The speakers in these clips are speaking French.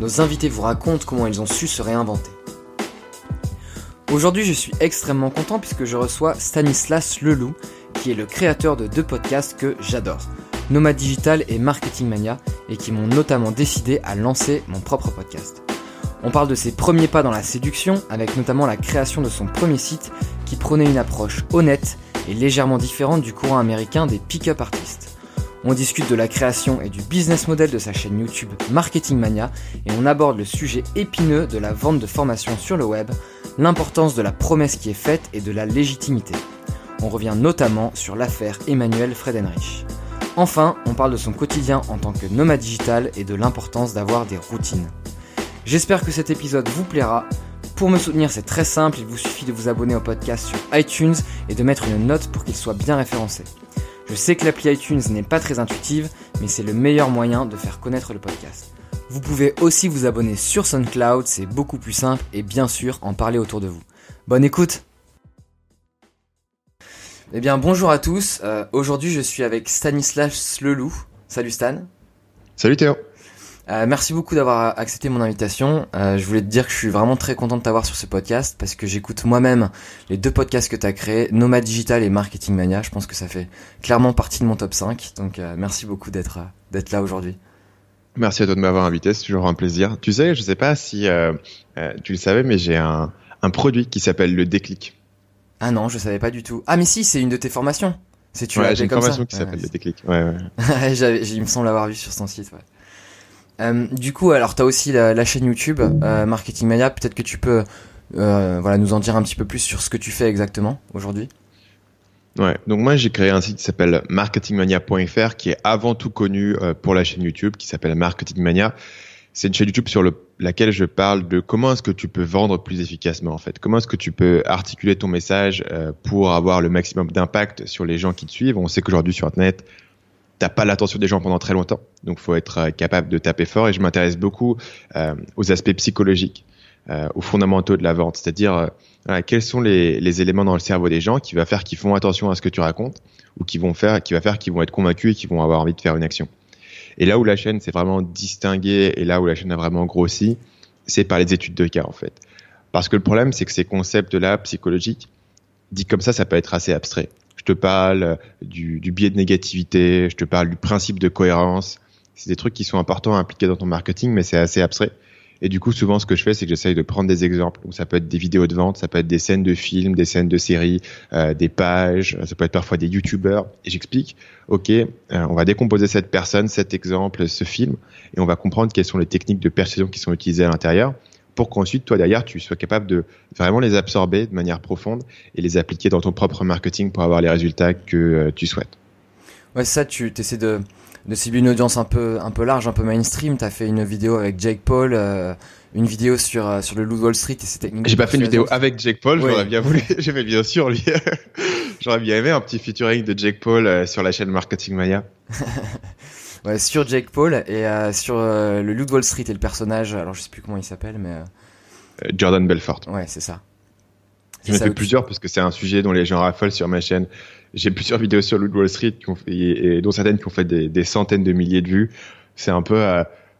nos invités vous racontent comment ils ont su se réinventer. Aujourd'hui, je suis extrêmement content puisque je reçois Stanislas Leloup, qui est le créateur de deux podcasts que j'adore, Nomad Digital et Marketing Mania, et qui m'ont notamment décidé à lancer mon propre podcast. On parle de ses premiers pas dans la séduction, avec notamment la création de son premier site qui prônait une approche honnête et légèrement différente du courant américain des pick-up artistes. On discute de la création et du business model de sa chaîne YouTube Marketing Mania et on aborde le sujet épineux de la vente de formations sur le web, l'importance de la promesse qui est faite et de la légitimité. On revient notamment sur l'affaire Emmanuel Fredenrich. Enfin, on parle de son quotidien en tant que nomade digital et de l'importance d'avoir des routines. J'espère que cet épisode vous plaira. Pour me soutenir, c'est très simple, il vous suffit de vous abonner au podcast sur iTunes et de mettre une note pour qu'il soit bien référencé. Je sais que l'appli iTunes n'est pas très intuitive, mais c'est le meilleur moyen de faire connaître le podcast. Vous pouvez aussi vous abonner sur SoundCloud, c'est beaucoup plus simple et bien sûr en parler autour de vous. Bonne écoute Eh bien bonjour à tous, euh, aujourd'hui je suis avec Stanislas Leloup. Salut Stan. Salut Théo. Euh, merci beaucoup d'avoir accepté mon invitation. Euh, je voulais te dire que je suis vraiment très content de t'avoir sur ce podcast parce que j'écoute moi-même les deux podcasts que tu as créés, Nomad Digital et Marketing Mania. Je pense que ça fait clairement partie de mon top 5. Donc euh, merci beaucoup d'être d'être là aujourd'hui. Merci à toi de m'avoir invité, c'est toujours un plaisir. Tu sais, je sais pas si tu le savais, mais j'ai un, un produit qui s'appelle le déclic. Ah non, je savais pas du tout. Ah mais si, c'est une de tes formations. C'est tu ouais, j'ai une formation qui s'appelle le déclic. Ouais, ouais. il me semble l'avoir vu sur son site. Ouais. Euh, du coup, alors tu as aussi la, chaîne YouTube euh, Marketing Mania. Peut-être que tu peux euh, voilà, nous en dire un petit peu plus sur ce que tu fais exactement aujourd'hui. Ouais, donc moi j'ai créé un site qui s'appelle marketingmania.fr qui est avant tout connu pour la chaîne YouTube qui s'appelle Marketing Mania. C'est une chaîne YouTube sur le, laquelle je parle de comment est-ce que tu peux vendre plus efficacement en fait. Comment est-ce que tu peux articuler ton message pour avoir le maximum d'impact sur les gens qui te suivent. On sait qu'aujourd'hui sur Internet, t'as pas l'attention des gens pendant très longtemps. Donc, faut être euh, capable de taper fort. Et je m'intéresse beaucoup euh, aux aspects psychologiques, euh, aux fondamentaux de la vente, c'est-à-dire quels sont les, les, éléments dans le cerveau des gens qui va faire qu'ils font attention à ce que tu racontes ou qui vont faire, qui va faire qu'ils vont être convaincus et qui vont avoir envie de faire une action. Et là où la chaîne s'est vraiment distinguée et là où la chaîne a vraiment grossi, c'est par les études de cas en fait. Parce que le problème, c'est que ces concepts-là psychologiques, dit comme ça, ça peut être assez abstrait je te parle du, du, biais de négativité, je te parle du principe de cohérence. C'est des trucs qui sont importants à impliquer dans ton marketing, mais c'est assez abstrait. Et du coup, souvent, ce que je fais, c'est que j'essaye de prendre des exemples. Donc, ça peut être des vidéos de vente, ça peut être des scènes de films, des scènes de séries, euh, des pages, ça peut être parfois des youtubeurs. Et j'explique, OK, euh, on va décomposer cette personne, cet exemple, ce film, et on va comprendre quelles sont les techniques de persuasion qui sont utilisées à l'intérieur pour qu'ensuite, toi, derrière, tu sois capable de vraiment les absorber de manière profonde et les appliquer dans ton propre marketing pour avoir les résultats que euh, tu souhaites. Ouais, ça, tu essaies de, de cibler une audience un peu, un peu large, un peu mainstream. Tu as fait une vidéo avec Jake Paul, euh, une vidéo sur, euh, sur le Loup Wall Street et c'était J'ai pas fait une vidéo avec Jake Paul, j'aurais bien voulu, j'ai fait vidéo sur lui. j'aurais bien aimé un petit featuring de Jake Paul sur la chaîne Marketing Mania. Ouais, sur Jake Paul et euh, sur euh, le Loup Wall Street et le personnage, alors je sais plus comment il s'appelle, mais. Euh, Jordan Belfort. Ouais, c'est ça. J'en ai fait plusieurs parce que c'est un sujet dont les gens raffolent sur ma chaîne. J'ai plusieurs vidéos sur Loup Wall Street qui ont fait, et, dont certaines qui ont fait des, des centaines de milliers de vues. C'est un peu.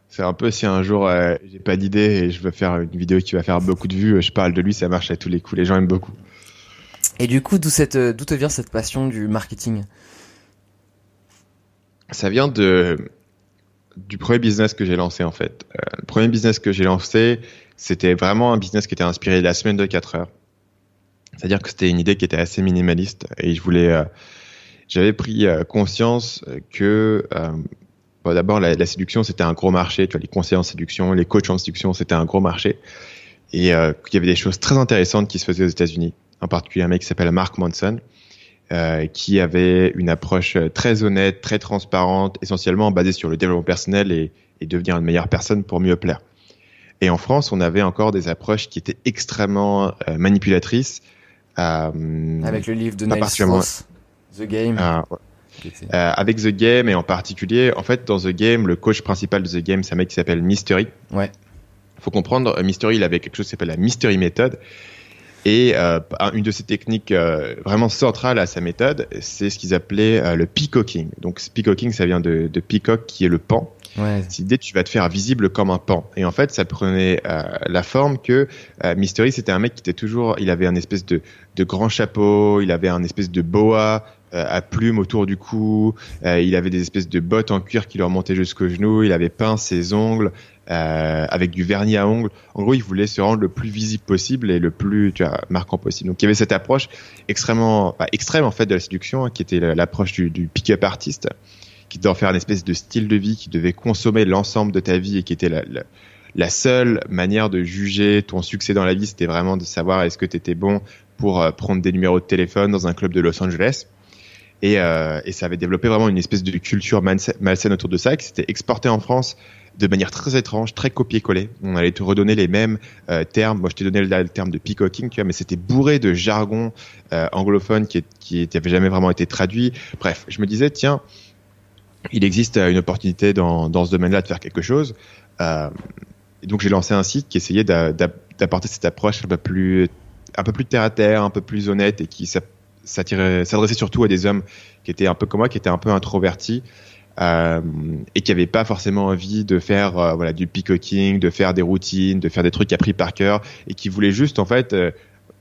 c'est un peu si un jour j'ai pas d'idée et je veux faire une vidéo qui va faire beaucoup de vues, je parle de lui, ça marche à tous les coups, les gens aiment beaucoup. Et du coup, d'où cette, d'où te vient cette passion du marketing? Ça vient de du premier business que j'ai lancé en fait. Euh, le premier business que j'ai lancé, c'était vraiment un business qui était inspiré de la semaine de 4 heures. C'est-à-dire que c'était une idée qui était assez minimaliste et je voulais, euh, j'avais pris euh, conscience que d'abord la, la, séduction c'était un gros marché. Tu vois, les conseillers en séduction, les coachs en séduction, c'était un gros marché et qu'il y avait des choses très intéressantes qui se faisaient aux États-Unis. En particulier un mec qui s'appelle Mark Manson euh, qui avait une approche très honnête, très transparente, essentiellement basée sur le développement personnel et, et devenir une meilleure personne pour mieux plaire. Et en France, on avait encore des approches qui étaient extrêmement euh, manipulatrices. Euh, avec le livre de Niles Strauss, The Game. Ah, euh, avec The Game et en particulier, en fait, dans The Game, le coach principal de The Game, c'est un mec qui s'appelle Mystery. Ouais. Faut comprendre, Mystery, il avait quelque chose qui s'appelle la Mystery Method. Et euh, une de ces techniques euh, vraiment centrales à sa méthode, c'est ce qu'ils appelaient euh, le peacocking. Donc peacocking, ça vient de, de peacock qui est le pan. Ouais. L'idée, tu vas te faire visible comme un pan. Et en fait, ça prenait euh, la forme que euh, Mystery, c'était un mec qui était toujours, il avait un espèce de, de grand chapeau, il avait un espèce de boa à plumes autour du cou, il avait des espèces de bottes en cuir qui lui remontaient jusqu'aux genoux, il avait peint ses ongles, euh, avec du vernis à ongles. En gros, il voulait se rendre le plus visible possible et le plus tu vois, marquant possible. Donc, il y avait cette approche extrêmement bah, extrême en fait de la séduction, hein, qui était l'approche du, pick-up artiste, qui devait faire une espèce de style de vie, qui devait consommer l'ensemble de ta vie et qui était la, seule manière de juger ton succès dans la vie, c'était vraiment de savoir est-ce que tu étais bon pour euh, prendre des numéros de téléphone dans un club de Los Angeles. Et, euh, et, ça avait développé vraiment une espèce de culture malsaine autour de ça, qui s'était exporté en France de manière très étrange, très copier-coller. On allait te redonner les mêmes euh, termes. Moi, je t'ai donné le, terme de peacocking, tu vois, mais c'était bourré de jargon euh, anglophone qui, qui n'avait jamais vraiment été traduit. Bref, je me disais, tiens, il existe une opportunité dans, dans ce domaine-là de faire quelque chose. Euh, et donc, j'ai lancé un site qui essayait d'apporter cette approche un peu plus un peu plus terre à terre, un peu plus honnête et qui s'adressait surtout à des hommes qui étaient un peu comme moi, qui étaient un peu introvertis euh, et qui n'avait pas forcément envie de faire euh, voilà du peacocking, de faire des routines, de faire des trucs appris par cœur, et qui voulait juste en fait euh,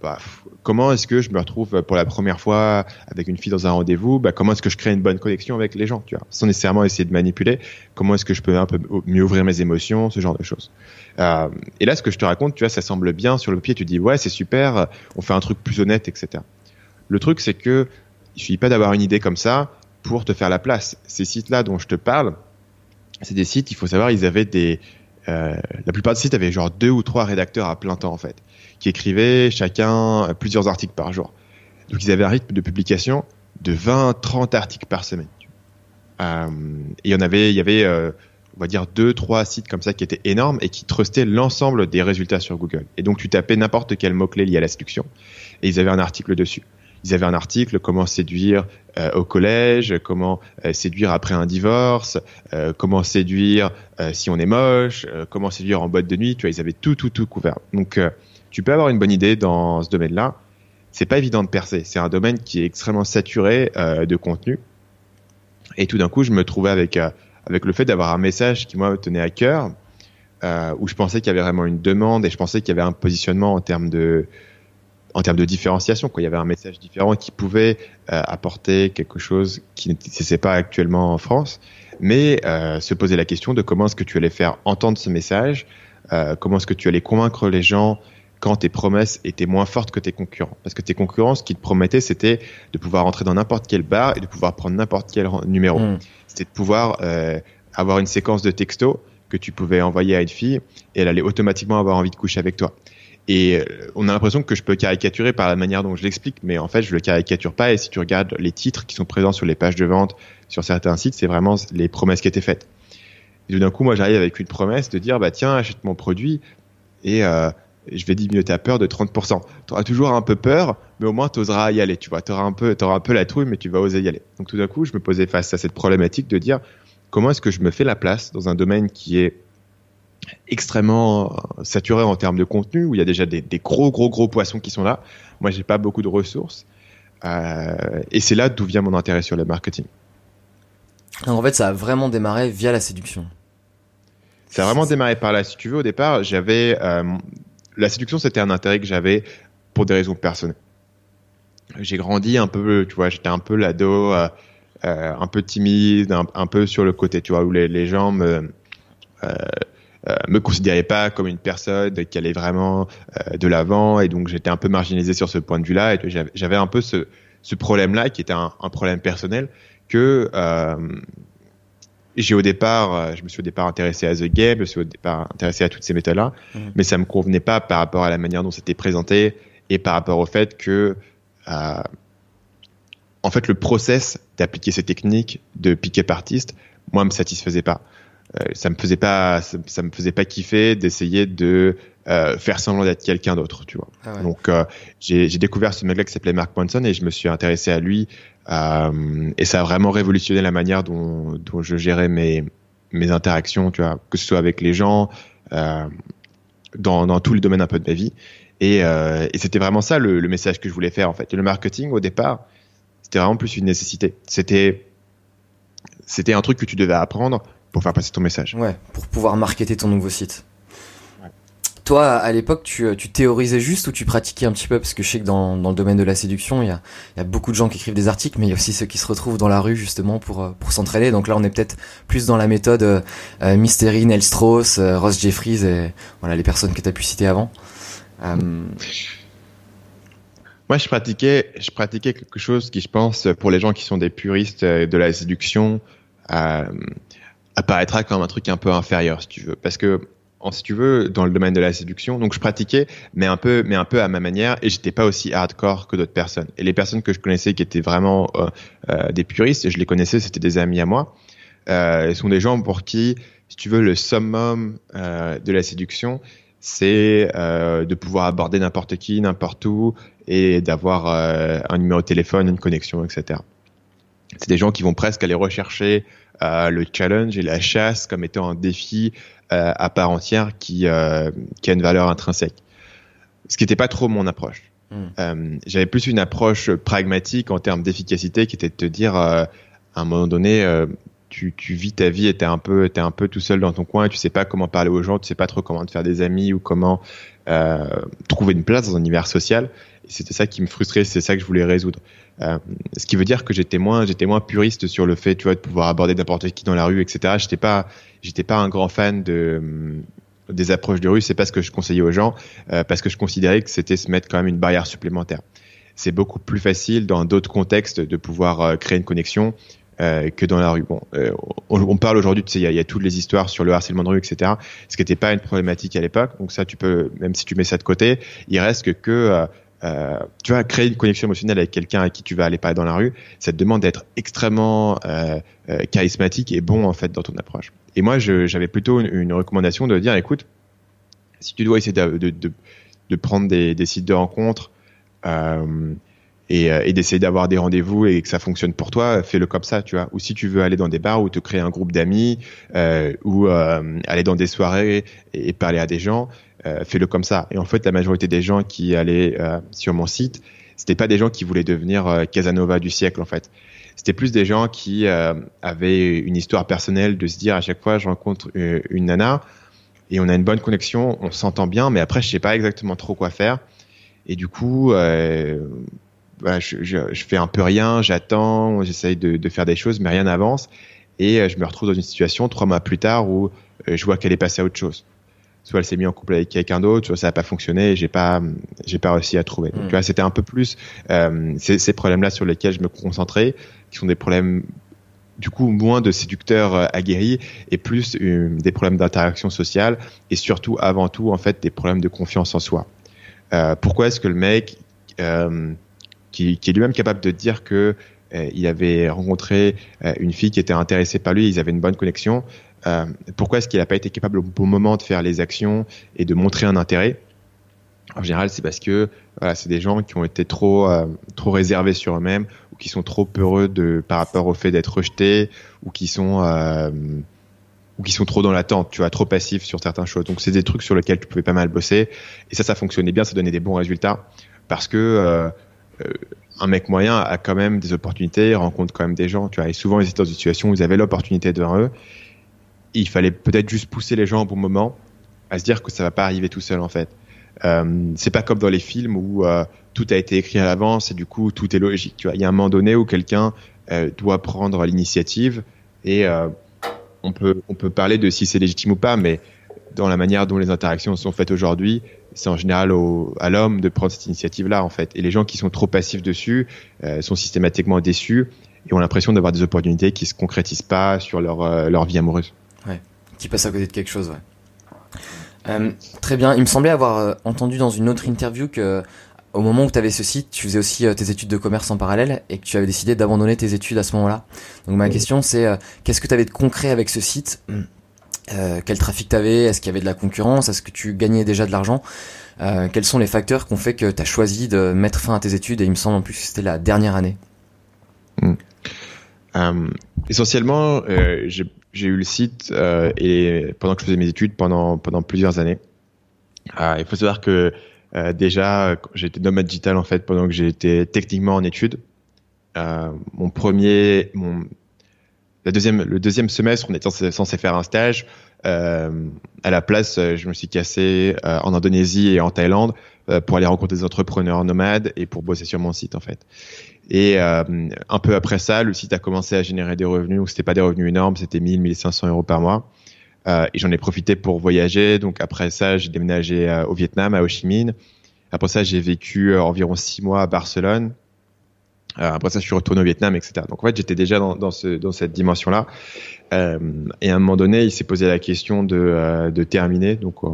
bah, comment est-ce que je me retrouve pour la première fois avec une fille dans un rendez-vous bah, Comment est-ce que je crée une bonne connexion avec les gens tu vois Sans nécessairement essayer de manipuler. Comment est-ce que je peux un peu mieux ouvrir mes émotions, ce genre de choses. Et là, ce que je te raconte, tu vois, ça semble bien sur le pied. Tu dis ouais, c'est super, on fait un truc plus honnête, etc. Le truc, c'est que il suffit pas d'avoir une idée comme ça pour te faire la place. Ces sites-là dont je te parle, c'est des sites, il faut savoir, ils avaient des... Euh, la plupart des sites avaient genre deux ou trois rédacteurs à plein temps en fait, qui écrivaient chacun plusieurs articles par jour. Donc ils avaient un rythme de publication de 20, 30 articles par semaine. Euh, et il y en avait, il y avait, euh, on va dire deux, trois sites comme ça qui étaient énormes et qui trustaient l'ensemble des résultats sur Google. Et donc tu tapais n'importe quel mot clé lié à la séduction et ils avaient un article dessus ils avaient un article comment séduire euh, au collège, comment euh, séduire après un divorce, euh, comment séduire si on est moche, comment séduire en boîte de nuit. Tu vois, ils avaient tout, tout, tout couvert. Donc, tu peux avoir une bonne idée dans ce domaine-là. C'est pas évident de percer. C'est un domaine qui est extrêmement saturé de contenu. Et tout d'un coup, je me trouvais avec avec le fait d'avoir un message qui moi me tenait à cœur, où je pensais qu'il y avait vraiment une demande et je pensais qu'il y avait un positionnement en termes de en termes de différenciation, quoi. Il y avait un message différent qui pouvait euh, apporter quelque chose qui n'existait pas actuellement en France, mais euh, se poser la question de comment est-ce que tu allais faire entendre ce message, euh, comment est-ce que tu allais convaincre les gens quand tes promesses étaient moins fortes que tes concurrents? Parce que tes concurrents, ce qu'ils te promettaient, c'était de pouvoir entrer dans n'importe quel bar et de pouvoir prendre n'importe quel numéro. Hmm. C'était de pouvoir euh, avoir une séquence de textos que tu pouvais envoyer à une fille et elle allait automatiquement avoir envie de coucher avec toi. Et euh, on a l'impression que je peux caricaturer par la manière dont je l'explique, mais en fait, je le caricature pas. Et si tu regardes les titres qui sont présents sur les pages de vente sur certains sites, c'est vraiment les promesses qui étaient faites. Et d'un coup, moi, j'arrive avec une promesse de dire, bah tiens, achète mon produit et euh, je vais diminuer ta peur de 30%. Tu auras toujours un peu peur, mais au moins tu oseras y aller. Tu vois, tu auras un peu, auras un peu la trouille, mais tu vas oser y aller. Donc tout d'un coup, je me posais face à cette problématique de dire, comment est-ce que je me fais la place dans un domaine qui est extrêmement saturé en termes de contenu, où il y a déjà des, des gros, gros, gros poissons qui sont là. Moi, j'ai pas beaucoup de ressources. Euh, et c'est là d'où vient mon intérêt sur le marketing. en fait, ça a vraiment démarré via la séduction. Ça a vraiment démarré par là. Si tu veux, au départ, j'avais euh, la séduction, c'était un intérêt que j'avais pour des raisons personnelles. J'ai grandi un peu, tu vois, j'étais un peu l'ado, euh, euh un peu timide, un, un, peu sur le côté, tu vois, où les, les gens me euh, me considérais pas comme une personne qui allait vraiment euh, de l'avant et donc j'étais un peu marginalisé sur ce point de vue-là et j'avais un peu ce, ce problème-là qui était un, un, problème personnel que euh, j'ai au départ, je me suis au départ intéressé à The Game, je me suis au départ intéressé à toutes ces méthodes-là, mmh. mais ça me convenait pas par rapport à la manière dont c'était présenté et par rapport au fait que euh, en fait le process d'appliquer ces techniques de pick-up artiste, moi me satisfaisait pas. Ça me faisait pas, ça, me faisait pas kiffer d'essayer de faire semblant d'être quelqu'un d'autre, tu vois. Ah Donc j'ai découvert ce mec-là qui s'appelait Mark Manson et je me suis intéressé à lui et ça a vraiment révolutionné la manière dont, dont je gérais mes mes interactions, tu vois, que ce soit avec les gens, dans, dans tous les domaines un peu de ma vie. Et, euh, et c'était vraiment ça le, le, message que je voulais faire en fait. Et le marketing au départ, c'était vraiment plus une nécessité. C'était c'était un truc que tu devais apprendre pour faire passer ton message. Ouais, pour pouvoir marketer ton nouveau site. Ouais. Toi, à l'époque, tu, tu, théorisais juste ou tu pratiquais un petit peu? Parce que je sais que dans, dans le domaine de la séduction, il y a, y a, beaucoup de gens qui écrivent des articles, mais il y a aussi ceux qui se retrouvent dans la rue justement pour, euh, pour s'entraîner. Donc là, on est peut-être plus dans la méthode euh, euh Mystery, Nell Strauss, euh, Ross Jeffries et voilà les personnes que tu as pu citer avant. Euh, Moi, je pratiquais, je pratiquais quelque chose qui, je pense, pour les gens qui sont des puristes de la séduction, euh, apparaîtra comme un truc un peu inférieur, si tu veux, parce que si tu veux, dans le domaine de la séduction. Donc, je pratiquais, mais un peu, mais un peu à ma manière, et j'étais pas aussi hardcore que d'autres personnes. Et les personnes que je connaissais qui étaient vraiment euh, euh, des puristes, je les connaissais, c'était des amis à moi. Euh, sont des gens pour qui, si tu veux, le summum euh, de la séduction, c'est euh, de pouvoir aborder n'importe qui, n'importe où, et d'avoir euh, un numéro de téléphone, une connexion, etc. C'est des gens qui vont presque aller rechercher le challenge et la chasse comme étant un défi euh, à part entière qui, euh, qui a une valeur intrinsèque. Ce qui n'était pas trop mon approche. Mm. J'avais plus une approche pragmatique en termes d'efficacité qui était de te dire à un moment donné tu, tu vis ta vie et t'es un peu t'es un peu tout seul dans ton coin et tu sais pas comment parler aux gens tu sais pas trop comment te faire des amis ou comment euh, trouver une place dans un univers social c'était ça qui me frustrait c'est ça que je voulais résoudre euh, ce qui veut dire que j'étais moins j'étais moins puriste sur le fait tu vois de pouvoir aborder n'importe qui dans la rue etc j'étais pas j'étais pas un grand fan de des approches de rue c'est pas ce que je conseillais aux gens euh, parce que je considérais que c'était se mettre quand même une barrière supplémentaire c'est beaucoup plus facile dans d'autres contextes de pouvoir euh, créer une connexion euh, que dans la rue. Bon, euh, on, parle aujourd'hui, il y a, toutes les histoires sur le harcèlement de rue, etc. Ce qui n'était pas une problématique à l'époque. Donc ça, tu peux, même si tu mets ça de côté, il reste que, euh, euh tu vas créer une connexion émotionnelle avec quelqu'un à qui tu vas aller parler dans la rue. Ça te demande d'être extrêmement euh, charismatique et bon en fait dans ton approche. Et moi, j'avais plutôt une, recommandation de dire, écoute, si tu dois essayer de, prendre des, sites de rencontres euh, et, euh, d'essayer d'avoir des rendez-vous et que ça fonctionne pour toi, fais-le comme ça, tu vois. Ou si tu veux aller dans des bars ou te créer un groupe d'amis euh, ou euh, aller dans des soirées et, parler à des gens, euh, fais-le comme ça. Et en fait, la majorité des gens qui allaient euh, sur mon site, c'était pas des gens qui voulaient devenir Casanova du siècle, en fait. C'était plus des gens qui avaient une histoire personnelle de se dire à chaque fois, je rencontre une, une nana et on a une bonne connexion, on s'entend bien, mais après, je sais pas exactement trop quoi faire. Et du coup, euh, bah, je, je, je, fais un peu rien, j'attends, j'essaye de, de, faire des choses, mais rien n'avance. Et euh, je me retrouve dans une situation trois mois plus tard où euh, je vois qu'elle est passée à autre chose. Soit elle s'est mise en couple avec quelqu'un d'autre, soit ça n'a pas fonctionné et j'ai pas, j'ai pas réussi à trouver. Donc, hmm. tu vois, c'était un peu plus euh, ces, ces problèmes-là sur lesquels je me concentrais, qui sont des problèmes du coup moins de séducteurs euh, aguerris et plus des problèmes d'interaction sociale et surtout avant tout en fait des problèmes de confiance en soi. Euh, pourquoi est-ce que le mec euh, qui, qui est lui-même capable de dire que euh, il avait rencontré euh, une fille qui était intéressée par lui, ils avaient une bonne connexion. Euh, pourquoi est-ce qu'il n'a pas été capable au bon moment de faire les actions et de montrer un intérêt? En général, c'est parce que voilà, c'est des gens qui ont été trop trop réservés sur eux-mêmes ou qui sont trop peureux de par rapport au fait d'être rejetés ou qui sont ou qui sont trop dans l'attente, tu vois, trop passifs sur certaines choses. Donc c'est des trucs sur lesquels tu pouvais pas mal bosser et ça, ça fonctionnait bien, ça donnait des bons résultats parce que euh, un mec moyen a quand même des opportunités, rencontre quand même des gens, tu vois. Et souvent, ils étaient dans une situation où ils avaient l'opportunité devant eux. Il fallait peut-être juste pousser les gens au bon moment à se dire que ça va pas arriver tout seul, en fait. Euh, c'est pas comme dans les films où euh, tout a été écrit à l'avance et du coup tout est logique. Tu vois, il y a un moment donné où quelqu'un euh, doit prendre l'initiative et euh, on peut on peut parler de si c'est légitime ou pas, mais dans la manière dont les interactions sont faites aujourd'hui, c'est en général au, à l'homme de prendre cette initiative-là, en fait. Et les gens qui sont trop passifs dessus euh, sont systématiquement déçus et ont l'impression d'avoir des opportunités qui se concrétisent pas sur leur, euh, leur vie amoureuse. Ouais, qui passent à côté de quelque chose, ouais. Euh, très bien. Il me semblait avoir euh, entendu dans une autre interview que au moment où tu avais ce site, tu faisais aussi tes études de commerce en parallèle et que tu avais décidé d'abandonner tes études à ce moment-là. Donc ma question c'est qu'est-ce que tu avais de concret avec ce site? Euh, quel trafic t'avais, est-ce qu'il y avait de la concurrence, est-ce que tu gagnais déjà de l'argent, euh, quels sont les facteurs qui ont fait que tu as choisi de mettre fin à tes études et il me semble en plus que c'était la dernière année? Euh, essentiellement, euh, j'ai eu le site euh, et pendant que je faisais mes études pendant pendant plusieurs années. il faut savoir que déjà j'étais nomade digital en fait pendant que j'étais techniquement en études. mon premier, mon la deuxième, le deuxième semestre, on était censé faire un stage. Euh, à la place, je me suis cassé euh, en Indonésie et en Thaïlande euh, pour aller rencontrer des entrepreneurs nomades et pour bosser sur mon site en fait. Et euh, un peu après ça, le site a commencé à générer des revenus. Donc c'était pas des revenus énormes, c'était 1000, 1500 euros par mois. Euh, et j'en ai profité pour voyager. Donc après ça, j'ai déménagé au Vietnam, à Ho Chi Minh. Après ça, j'ai vécu environ six mois à Barcelone. Euh, après ça, je suis retourné au Vietnam, etc. Donc en fait, j'étais déjà dans, dans, ce, dans cette dimension-là. Euh, et à un moment donné, il s'est posé la question de, euh, de terminer donc euh,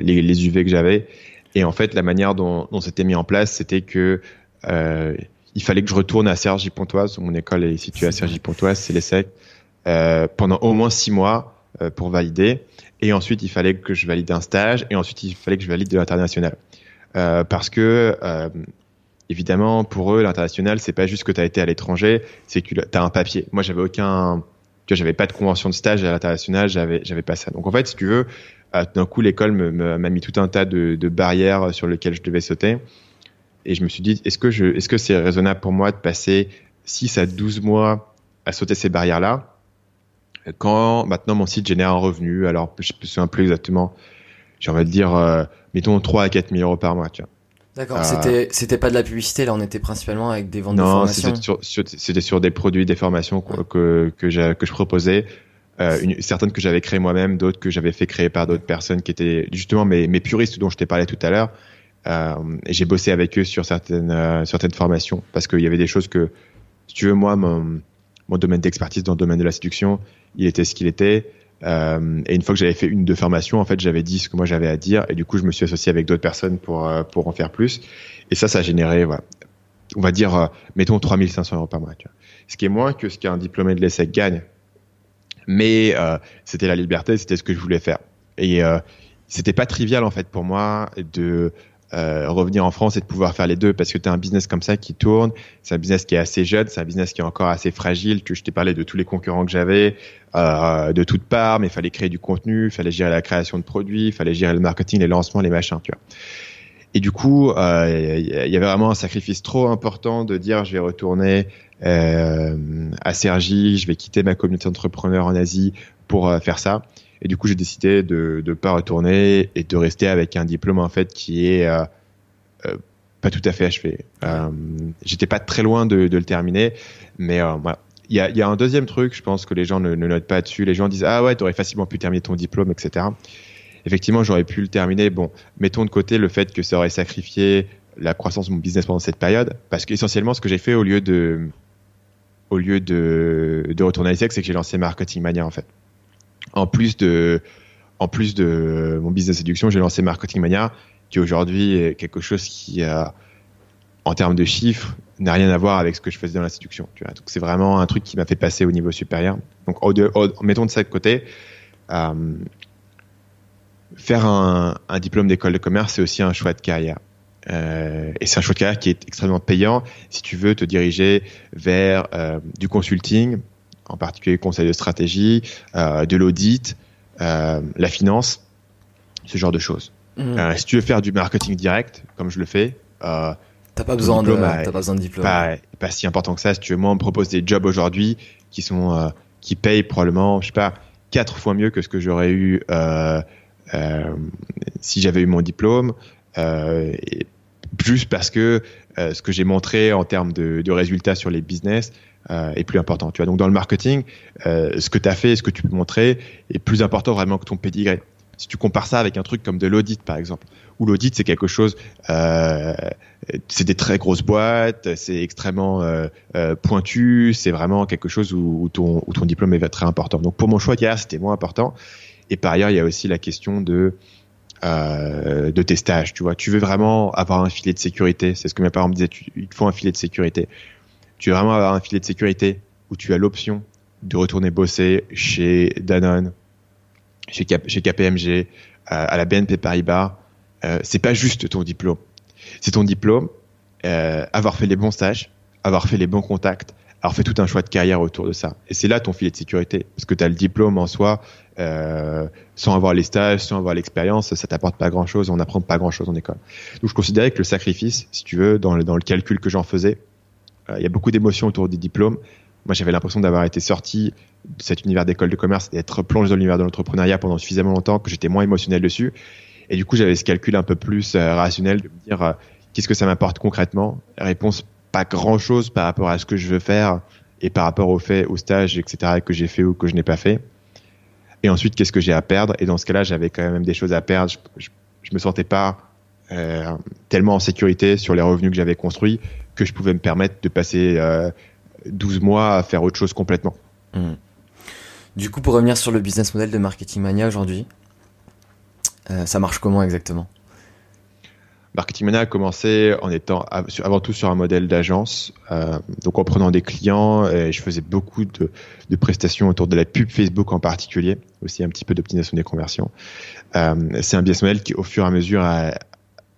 les, les, UV que j'avais. Et en fait, la manière dont, dont c'était mis en place, c'était que il fallait que je retourne à Cergy-Pontoise. Mon école est située à Cergy-Pontoise, c'est l'ESSEC, pendant au moins six mois pour valider. Et ensuite, il fallait que je valide un stage. Et ensuite, il fallait que je valide de l'international. parce que évidemment, pour eux, l'international, c'est pas juste que tu as été à l'étranger, c'est que tu as un papier. Moi, j'avais aucun, tu vois, j'avais pas de convention de stage à l'international, j'avais, j'avais pas ça. Donc, en fait, si tu veux, euh, d'un coup, l'école m'a mis tout un tas de, de, barrières sur lesquelles je devais sauter. Et je me suis dit, est-ce que je, est-ce que c'est raisonnable pour moi de passer 6 à 12 mois à sauter ces barrières-là? Quand maintenant mon site génère un revenu, alors je me souviens plus exactement, j'ai envie de dire, euh, mettons 3 à 4 000 euros par mois, tu vois. D'accord, euh, c'était pas de la publicité, là on était principalement avec des ventes de formations. Non, c'était sur, des produits, des formations que que, je proposais, euh, une, certaines que j'avais créées moi-même, d'autres que j'avais fait créer par d'autres personnes qui étaient justement mes, mes puristes dont je t'ai parlé tout à l'heure. Euh, et j'ai bossé avec eux sur certaines euh, certaines formations parce qu'il y avait des choses que, si tu veux, moi mon mon domaine d'expertise dans le domaine de la séduction, il était ce qu'il était. Euh, et une fois que j'avais fait une deux formations, en fait, j'avais dit ce que moi j'avais à dire, et du coup, je me suis associé avec d'autres personnes pour euh, pour en faire plus. Et ça, ça a généré, voilà, on va dire, euh, mettons 3500 euros par mois. Tu vois. Ce qui est moins que ce qu'un diplômé de l'ESSEC gagne. Mais c'était la liberté, c'était ce que je voulais faire. Et c'était pas trivial en fait pour moi de euh, revenir en France et de pouvoir faire les deux parce que tu as un business comme ça qui tourne, c'est un business qui est assez jeune, c'est un business qui est encore assez fragile. Tu, je t'ai parlé de tous les concurrents que j'avais euh, de toutes parts, mais il fallait créer du contenu, il fallait gérer la création de produits, il fallait gérer le marketing, les lancements, les machins, tu vois. Et du coup, il euh, y avait vraiment un sacrifice trop important de dire je vais retourner euh, à Sergi, je vais quitter ma communauté d'entrepreneurs en Asie pour euh, faire ça. Et du coup, j'ai décidé de ne pas retourner et de rester avec un diplôme en fait qui est euh, euh, pas tout à fait achevé. Euh, J'étais pas très loin de, de le terminer, mais voilà. Il y a, y a, un deuxième truc, je pense que les gens ne, ne notent pas dessus. Les gens disent ah ouais, tu aurais facilement pu terminer ton diplôme, etc. Effectivement, j'aurais pu le terminer. Bon, mettons de côté le fait que ça aurait sacrifié la croissance de mon business pendant cette période, parce qu'essentiellement, ce que j'ai fait au lieu de au lieu de, de retourner à l'ISEC, c'est que j'ai lancé Marketing Mania en fait en plus de, en plus de mon business séduction, j'ai lancé Marketing Mania, qui aujourd'hui est quelque chose qui, en termes de chiffres, n'a rien à voir avec ce que je faisais dans la séduction. Donc c'est vraiment un truc qui m'a fait passer au niveau supérieur. Donc mettons de ça de côté. Euh, faire un, un diplôme d'école de commerce, c'est aussi un choix de carrière. Euh, et c'est un choix de carrière qui est extrêmement payant si tu veux te diriger vers euh, du consulting, en particulier conseil de stratégie, euh, de l'audit, euh, la finance, ce genre de choses. Mmh. Euh, si tu veux faire du marketing direct, comme je le fais, euh, t'as pas besoin de, pas besoin de diplôme. Pas, pas si important que ça. Si tu veux, moi, on me propose des jobs aujourd'hui qui sont, euh, qui payent probablement, je sais pas, quatre fois mieux que ce que j'aurais eu euh, si j'avais eu mon diplôme. Et juste parce que ce que j'ai montré en termes de, de résultats sur les business euh, est plus important. Tu vois, donc dans le marketing, euh, ce que tu as fait, ce que tu peux montrer est plus important vraiment que ton pedigree. Si tu compares ça avec un truc comme de l'audit, par exemple, où l'audit c'est quelque chose, euh, c'est des très grosses boîtes, c'est extrêmement euh, euh, pointu, c'est vraiment quelque chose où, ton, où ton diplôme est très important. Donc pour mon choix hier, c'était moins important. Et par ailleurs, il y a aussi la question de euh, de tes stages. Tu vois, tu veux vraiment avoir un filet de sécurité. C'est ce que mes parents me disaient. Tu, il te faut un filet de sécurité tu veux vraiment avoir un filet de sécurité où tu as l'option de retourner bosser chez Danone, chez, KPMG, à la BNP Paribas, c'est pas juste ton diplôme. C'est ton diplôme, avoir fait les bons stages, avoir fait les bons contacts, avoir fait tout un choix de carrière autour de ça. Et c'est là ton filet de sécurité, parce que tu as le diplôme en soi, euh, sans avoir les stages, sans avoir l'expérience, ça t'apporte pas grand-chose, on n'apprend pas grand-chose en école. Donc je considérais que le sacrifice, si tu veux, dans le, dans le calcul que j'en faisais, euh, il y a beaucoup d'émotions autour des diplômes. Moi, j'avais l'impression d'avoir été sorti de cet univers d'école de commerce, d'être plongé dans l'univers de l'entrepreneuriat pendant suffisamment longtemps que j'étais moins émotionnel dessus. Et du coup, j'avais ce calcul un peu plus euh, rationnel de me dire euh, qu'est-ce que ça m'apporte concrètement? Réponse pas grand-chose par rapport à ce que je veux faire et par rapport au fait, au stage, etc. que j'ai fait ou que je n'ai pas fait. Et ensuite, qu'est-ce que j'ai à perdre? Et dans ce cas-là, j'avais quand même des choses à perdre. Je, je, me sentais pas euh, tellement en sécurité sur les revenus que j'avais construits que je pouvais me permettre de passer euh, 12 mois à faire autre chose complètement. Mmh. Du coup, pour revenir sur le business model de Marketing Mania aujourd'hui, euh, ça marche comment exactement? Marketing Mania a commencé en étant avant tout sur un modèle d'agence, euh, donc en prenant des clients. Et je faisais beaucoup de, de, prestations autour de la pub Facebook en particulier, aussi un petit peu d'optimisation des conversions. Euh, c'est un business model qui, au fur et à mesure, a,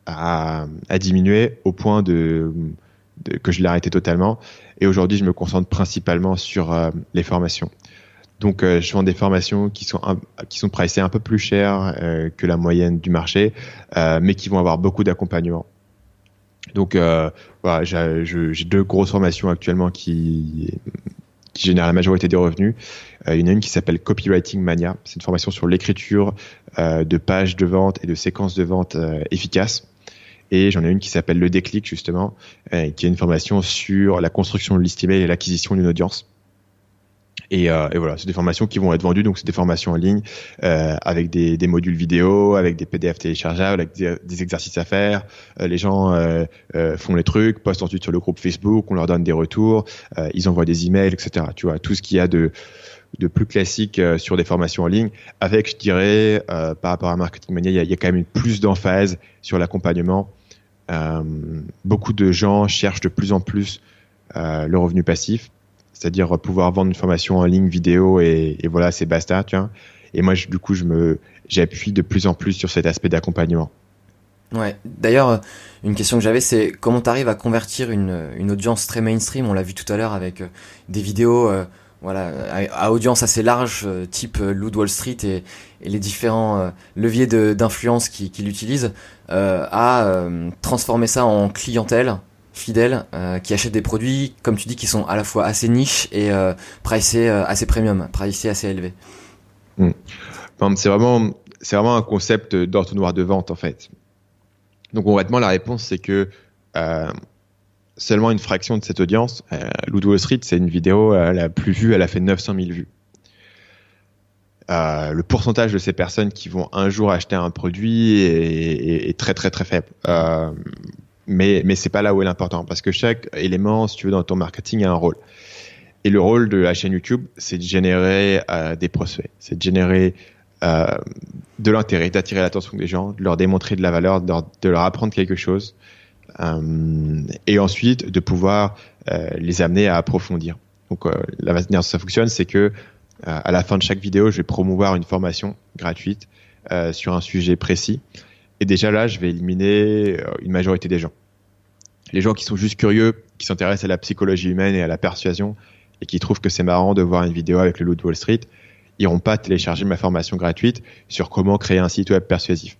a, a diminué au point de, de que je l'ai arrêté totalement. Et aujourd'hui, je me concentre principalement sur euh, les formations. Donc, euh, je vends des formations qui sont un, qui sont pricées un peu plus chères euh, que la moyenne du marché, euh, mais qui vont avoir beaucoup d'accompagnement. Donc, euh, voilà, j'ai deux grosses formations actuellement qui, qui génèrent la majorité des revenus. il y en a une qui s'appelle Copywriting Mania. C'est une formation sur l'écriture de pages de vente et de séquences de vente efficaces. Et j'en ai une qui s'appelle Le Déclic, justement, qui est une formation sur la construction de liste email et l'acquisition d'une audience. Et, euh, et, voilà, c'est des formations qui vont être vendues, donc c'est des formations en ligne euh, avec des, des, modules vidéo, avec des PDF téléchargeables, avec des, exercices à faire. Euh, les gens euh, euh, font les trucs, postent ensuite sur le groupe Facebook, on leur donne des retours, euh, ils envoient des emails, etc. Tu vois, tout ce qu'il y a de de plus classique sur des formations en ligne, avec, je dirais, par rapport à Marketing Mania, il y a, il y a quand même une plus d'emphase sur l'accompagnement. Beaucoup de gens cherchent de plus en plus le revenu passif c'est-à-dire pouvoir vendre une formation en ligne vidéo et, et voilà, c'est basta, tu vois. Et moi, du coup, je me, j'appuie de plus en plus sur cet aspect d'accompagnement. Ouais. D'ailleurs, une question que j'avais, c'est comment tu arrives à convertir une, une audience très mainstream? On l'a vu tout à l'heure avec euh, des vidéos, euh, voilà, à, audience assez large, euh, type euh, Loot Wall Street et, les différents euh, leviers d'influence qu'il qui utilise, à transformer ça en clientèle fidèles euh, qui achètent des produits, comme tu dis, qui sont à la fois assez niche et euh, pricés euh, assez premium, pricés assez élevés. Mmh. c'est vraiment, vraiment un concept d'entonnoir de vente en fait. Donc concrètement, la réponse c'est que euh, seulement une fraction de cette audience, euh, Street, c'est une vidéo la plus vue, elle a fait 900 000 vues. Euh, le pourcentage de ces personnes qui vont un jour acheter un produit est, très très très faible. Euh, mais c'est pas là où est l'important parce que chaque élément, si tu veux, dans ton marketing a un rôle. Et le rôle de la chaîne YouTube, c'est de générer euh, des prospects, c'est de générer euh, de l'intérêt, d'attirer l'attention des gens, de leur démontrer de la valeur, de leur, apprendre quelque chose, euh, et ensuite de pouvoir euh, les amener à approfondir. Donc euh, la manière dont ça fonctionne, c'est que euh, à la fin de chaque vidéo, je vais promouvoir une formation gratuite sur un sujet précis et déjà là, je vais éliminer euh, une majorité des gens. Les gens qui sont juste curieux, qui s'intéressent à la psychologie humaine et à la persuasion, et qui trouvent que c'est marrant de voir une vidéo avec le loup de Wall Street, iront pas télécharger ma formation gratuite sur comment créer un site web persuasif.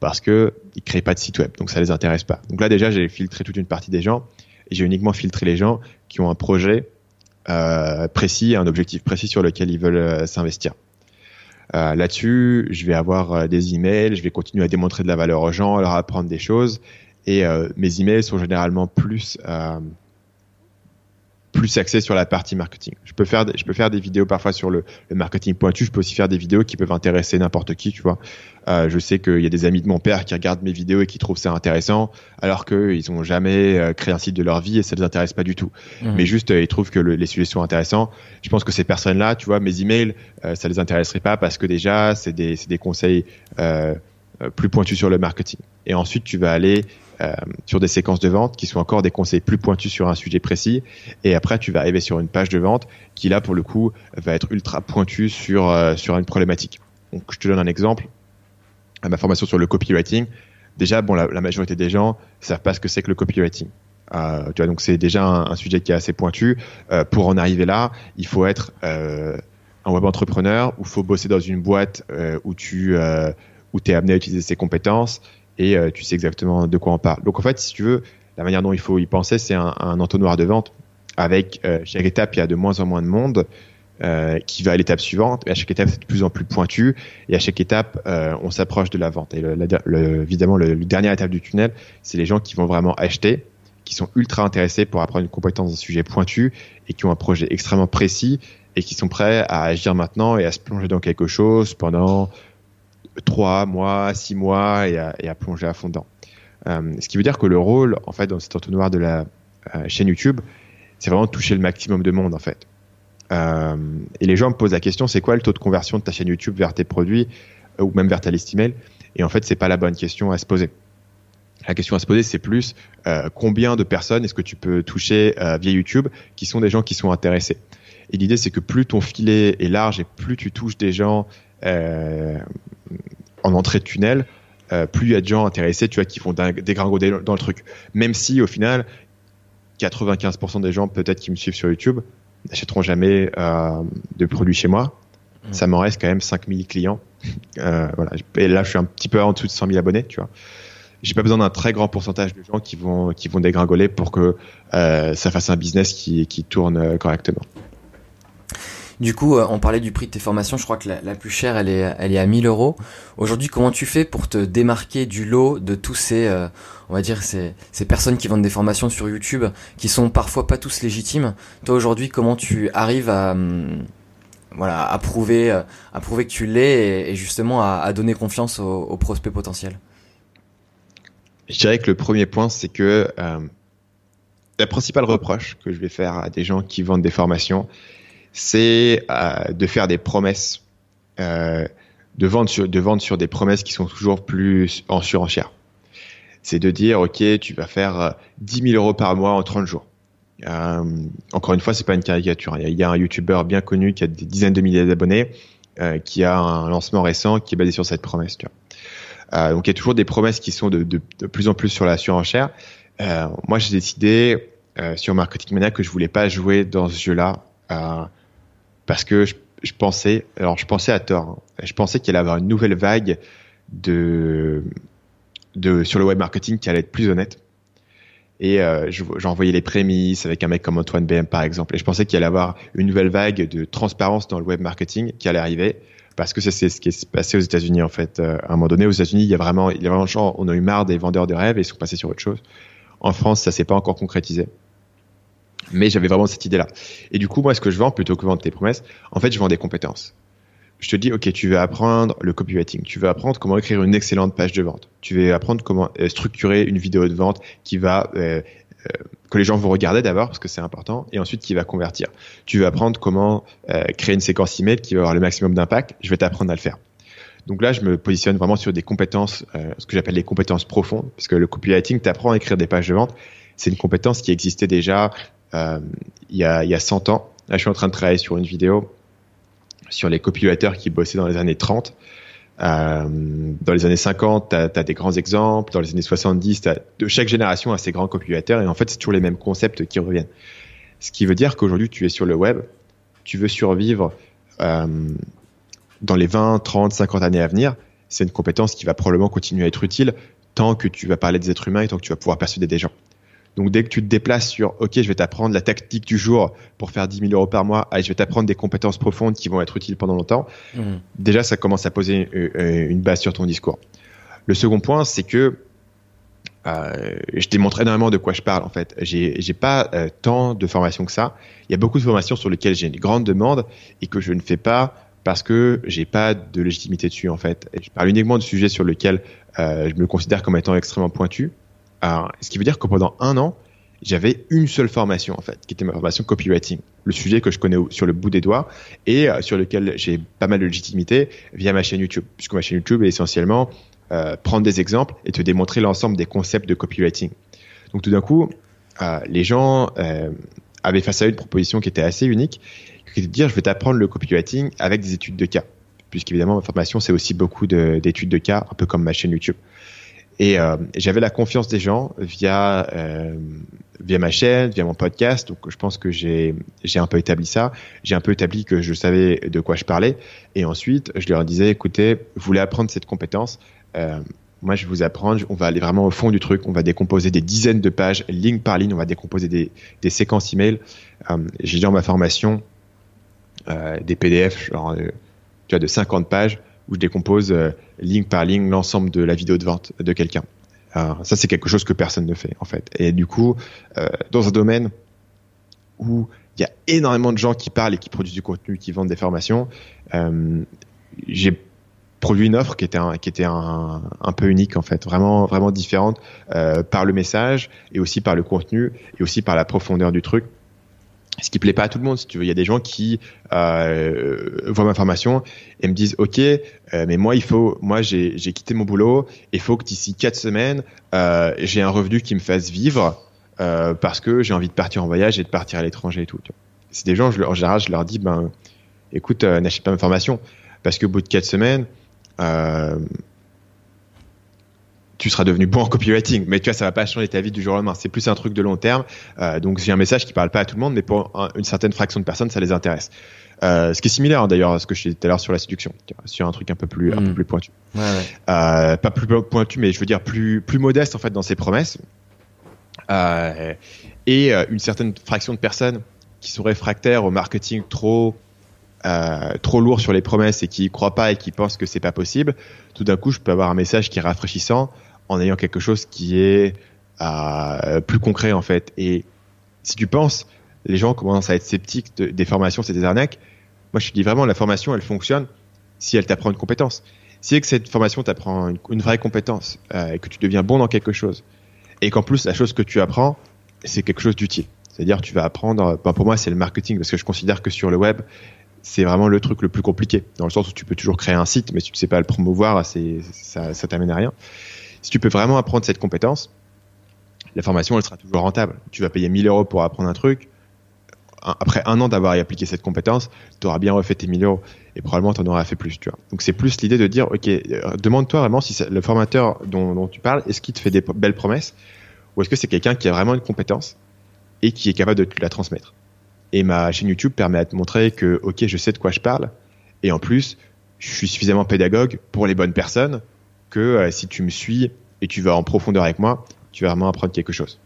Parce que ils créent pas de site web, donc ça les intéresse pas. Donc là déjà, j'ai filtré toute une partie des gens, et j'ai uniquement filtré les gens qui ont un projet euh, précis, un objectif précis sur lequel ils veulent euh, s'investir. Euh, Là-dessus, je vais avoir euh, des emails, je vais continuer à démontrer de la valeur aux gens, leur apprendre des choses. Et euh, mes emails sont généralement plus plus axé sur la partie marketing. Je peux faire, je peux faire des vidéos parfois sur le, le marketing pointu. Je peux aussi faire des vidéos qui peuvent intéresser n'importe qui, tu vois. Euh, je sais qu'il y a des amis de mon père qui regardent mes vidéos et qui trouvent ça intéressant, alors qu'ils n'ont jamais euh, créé un site de leur vie et ça les intéresse pas du tout. Mmh. Mais juste, euh, ils trouvent que le, les sujets sont intéressants. Je pense que ces personnes-là, tu vois, mes emails, ça les intéresserait pas parce que déjà, c'est des, des conseils plus pointus sur le marketing. Et ensuite, tu vas aller euh, sur des séquences de vente qui sont encore des conseils plus pointus sur un sujet précis. Et après, tu vas arriver sur une page de vente qui, là, pour le coup, va être ultra pointue sur, euh, sur une problématique. Donc, je te donne un exemple. À ma formation sur le copywriting, déjà, bon, la, majorité des gens savent pas ce que c'est que le copywriting. Euh, tu vois, donc c'est déjà un, sujet qui est assez pointu. Pour en arriver là, il faut être un web entrepreneur, ou faut bosser dans une boîte où tu où es amené à utiliser ses compétences et tu sais exactement de quoi on parle. Donc en fait, si tu veux, la manière dont il faut y penser, c'est un, un entonnoir de vente avec chaque étape, il y a de moins en moins de monde. Euh, qui va à l'étape suivante. Et à chaque étape, c'est de plus en plus pointu. Et à chaque étape, euh, on s'approche de la vente. Et le, le, évidemment, le, dernière étape du tunnel, c'est les gens qui vont vraiment acheter, qui sont ultra intéressés pour apprendre une compétence d'un sujet pointu et qui ont un projet extrêmement précis et qui sont prêts à agir maintenant et à se plonger dans quelque chose pendant trois mois, six mois et à, et à plonger à fond dedans. Euh, ce qui veut dire que le rôle, en fait, dans cet entonnoir de la euh, chaîne YouTube, c'est vraiment de toucher le maximum de monde, en fait. Euh, et les gens me posent la question, c'est quoi le taux de conversion de ta chaîne YouTube vers tes produits euh, ou même vers ta liste email? Et en fait, c'est pas la bonne question à se poser. La question à se poser, c'est plus euh, combien de personnes est-ce que tu peux toucher euh, via YouTube qui sont des gens qui sont intéressés? Et l'idée, c'est que plus ton filet est large et plus tu touches des gens en entrée de tunnel, euh, plus il y a de gens intéressés, tu vois, qui vont dégringoler dans le truc. Même si au final, 95% des gens peut-être qui me suivent sur YouTube n'achèteront jamais euh, de produits chez moi. Mmh. Ça m'en reste quand même 5000 clients. Euh, voilà. Et là, je suis un petit peu en dessous de 100 000 abonnés, tu vois. J'ai pas besoin d'un très grand pourcentage de gens qui vont qui vont dégringoler pour que ça fasse un business qui qui tourne correctement. Du coup, euh, on parlait du prix de tes formations. Je crois que la, plus chère, elle est, elle est à 1000 euros. Aujourd'hui, comment tu fais pour te démarquer du lot de tous ces, euh, on va dire, ces, ces personnes qui vendent des formations sur YouTube, qui sont parfois pas tous légitimes? Toi, aujourd'hui, comment tu arrives à, hum, voilà, à prouver, euh, à prouver que tu l'es et, justement à, donner confiance aux, prospects potentiels Je dirais que le premier point, c'est que la principale reproche que je vais faire à des gens qui vendent des formations, c'est euh, de faire des promesses, euh, de, vendre sur, de vendre sur des promesses qui sont toujours plus en surenchère. C'est de dire, OK, tu vas faire 10 euh, 000 euros par mois en 30 jours. Euh, encore une fois, c'est pas une caricature. Il y a un YouTuber bien connu qui a des dizaines de milliers d'abonnés, euh, qui a un lancement récent qui est basé sur cette promesse. Tu vois. Euh, donc il y a toujours des promesses qui sont de, de, de plus en plus sur la surenchère. Euh, moi, j'ai décidé sur Marketing Mania que je voulais pas jouer dans ce jeu-là parce que je, je, pensais, alors je pensais à tort, hein. je pensais qu'il allait avoir une nouvelle vague de, de sur le web marketing qui allait être plus honnête. Et euh, envoyé les prémices avec un mec comme Antoine BM par exemple. Et je pensais qu'il allait avoir une nouvelle vague de transparence dans le web marketing qui allait arriver parce que c'est ce qui est passé aux États-Unis en fait. Euh, à un moment donné, aux États-Unis, il y a vraiment, il y a vraiment on a eu marre des vendeurs de rêves et ils sont passés sur autre chose. En France, ça s'est pas encore concrétisé. Mais j'avais vraiment cette idée-là. Et du coup, moi, ce que je vends, plutôt que vendre tes promesses, en fait, je vends des compétences. Je te dis, OK, tu veux apprendre le copywriting, tu veux apprendre comment écrire une excellente page de vente, tu veux apprendre comment euh, structurer une vidéo de vente qui va euh, euh, que les gens vont regarder d'abord parce que c'est important et ensuite qui va convertir. Tu veux apprendre comment euh, créer une séquence email qui va avoir le maximum d'impact. Je vais t'apprendre à le faire. Donc là, je me positionne vraiment sur des compétences, euh, ce que j'appelle les compétences profondes, parce que le copywriting t'apprend à écrire des pages de vente. C'est une compétence qui existait déjà il, y a, il y a 100 ans. Là, je suis en train de travailler sur une vidéo sur les copywriters qui bossaient dans les années 30. Euh, dans les années 50, tu as, des grands exemples. Dans les années 70, de chaque génération a ses grands copywriters. Et en fait, c'est toujours les mêmes concepts qui reviennent. Ce qui veut dire qu'aujourd'hui, tu es sur le web, tu veux survivre euh, dans les 20, 30, 50 années à venir. C'est une compétence qui va probablement continuer à être utile tant que tu vas parler des êtres humains et tant que tu vas pouvoir persuader des gens. Donc dès que tu te déplaces sur OK, je vais t'apprendre la tactique du jour pour faire 10 000 euros par mois, allez, je vais t'apprendre des compétences profondes qui vont être utiles pendant longtemps. Mmh. Déjà, ça commence à poser euh, une base sur ton discours. Le second point, c'est que euh, je démontre énormément de quoi je parle en fait. J'ai, j'ai pas euh, tant de formations que ça. Il y a beaucoup de formations sur lesquelles j'ai une grande demande et que je ne fais pas parce que j'ai pas de légitimité dessus en fait. Et je parle uniquement de sujets sur lesquels euh, je me considère comme étant extrêmement pointu ce qui veut dire que pendant un an, j'avais une seule formation en fait, qui était ma formation copywriting, le sujet que je connais sur le bout des doigts et euh, sur lequel j'ai pas mal de légitimité via ma chaîne YouTube, puisque ma chaîne YouTube est essentiellement euh, prendre des exemples et te démontrer l'ensemble des concepts de copywriting. Donc tout d'un coup, euh, les gens avaient face à eux une proposition qui était assez unique, qui était de dire je vais t'apprendre le copywriting avec des études de cas. puisqu'évidemment ma formation c'est aussi beaucoup d'études de, cas, un peu comme ma chaîne YouTube. Et euh, j'avais la confiance des gens via euh, via ma chaîne, via mon podcast. Donc je pense que j'ai j'ai un peu établi ça. J'ai un peu établi que je savais de quoi je parlais. Et ensuite, je leur disais, écoutez, vous voulez apprendre cette compétence euh, moi, je vais vous apprendre. On va aller vraiment au fond du truc. On va décomposer des dizaines de pages, ligne par ligne. On va décomposer des, des séquences email. Euh, j'ai dans ma formation euh, des PDF, genre, euh, tu vois, de 50 pages où je décompose euh, ligne par ligne l'ensemble de la vidéo de vente de quelqu'un. ça, c'est quelque chose que personne ne fait en fait. Et du coup, dans un domaine où il y a énormément de gens qui parlent et qui produisent du contenu, qui vendent des formations, j'ai produit une offre qui était un, qui était un, peu unique en fait, vraiment vraiment différente euh, par le message et aussi par le contenu et aussi par la profondeur du truc. Ce qui plaît pas à tout le monde, si tu veux. Il y a des gens qui euh, voient ma formation et me disent OK, euh, mais moi il faut, moi j'ai quitté mon boulot, il faut que d'ici quatre semaines euh, j'ai un revenu qui me fasse vivre euh, parce que j'ai envie de partir en voyage et de partir à l'étranger et tout. C'est des gens, je, en général, je leur dis ben écoute, euh, n'achète pas ma formation parce qu'au bout de quatre semaines euh, tu seras devenu bon en copywriting, mais tu vois, ça va pas changer ta vie du jour au lendemain. C'est plus un truc de long terme. Euh, donc, j'ai un message qui parle pas à tout le monde, mais pour une certaine fraction de personnes, ça les intéresse. Euh, ce qui est similaire hein, d'ailleurs à ce que je disais tout à l'heure sur la séduction, sur un truc un peu plus, un peu mm. plus pointu. Ouais, ouais. Euh, pas plus pointu, mais je veux dire plus, plus modeste en fait dans ses promesses. Et une certaine fraction de personnes qui sont réfractaires au marketing trop euh, trop lourd sur les promesses et qui y croient pas et qui pensent que c'est pas possible, tout d'un coup, je peux avoir un message qui est rafraîchissant en ayant quelque chose qui est euh, plus concret en fait. Et si tu penses, les gens commencent à être sceptiques des formations, c'est des arnaques. Moi, je te dis vraiment, la formation, elle fonctionne si elle t'apprend une compétence. Si que cette formation t'apprend une, vraie compétence euh, et que tu deviens bon dans quelque chose, et qu'en plus la chose que tu apprends, c'est quelque chose d'utile. C'est-à-dire, tu vas apprendre. Ben, pour moi, c'est le marketing parce que je considère que sur le web, c'est vraiment le truc le plus compliqué, dans le sens où tu peux toujours créer un site, mais si tu ne sais pas le promouvoir, ça, ça t'amène à rien. Si tu peux vraiment apprendre cette compétence, la formation, elle sera toujours rentable. Tu vas payer 1000 euros pour apprendre un truc. Après un an d'avoir appliqué cette compétence, tu auras bien refait tes 1000 euros et probablement tu en auras fait plus. Donc c'est plus l'idée de dire, ok, euh, demande-toi vraiment si le formateur dont, dont tu parles, est-ce qu'il te fait des belles promesses ou est-ce que c'est quelqu'un qui a vraiment une compétence et qui est capable de te la transmettre? Et ma chaîne YouTube permet de montrer que, ok, je sais de quoi je parle. Et en plus, je suis suffisamment pédagogue pour les bonnes personnes euh, si tu me suis et tu vas en profondeur avec moi, tu vas vraiment apprendre quelque chose.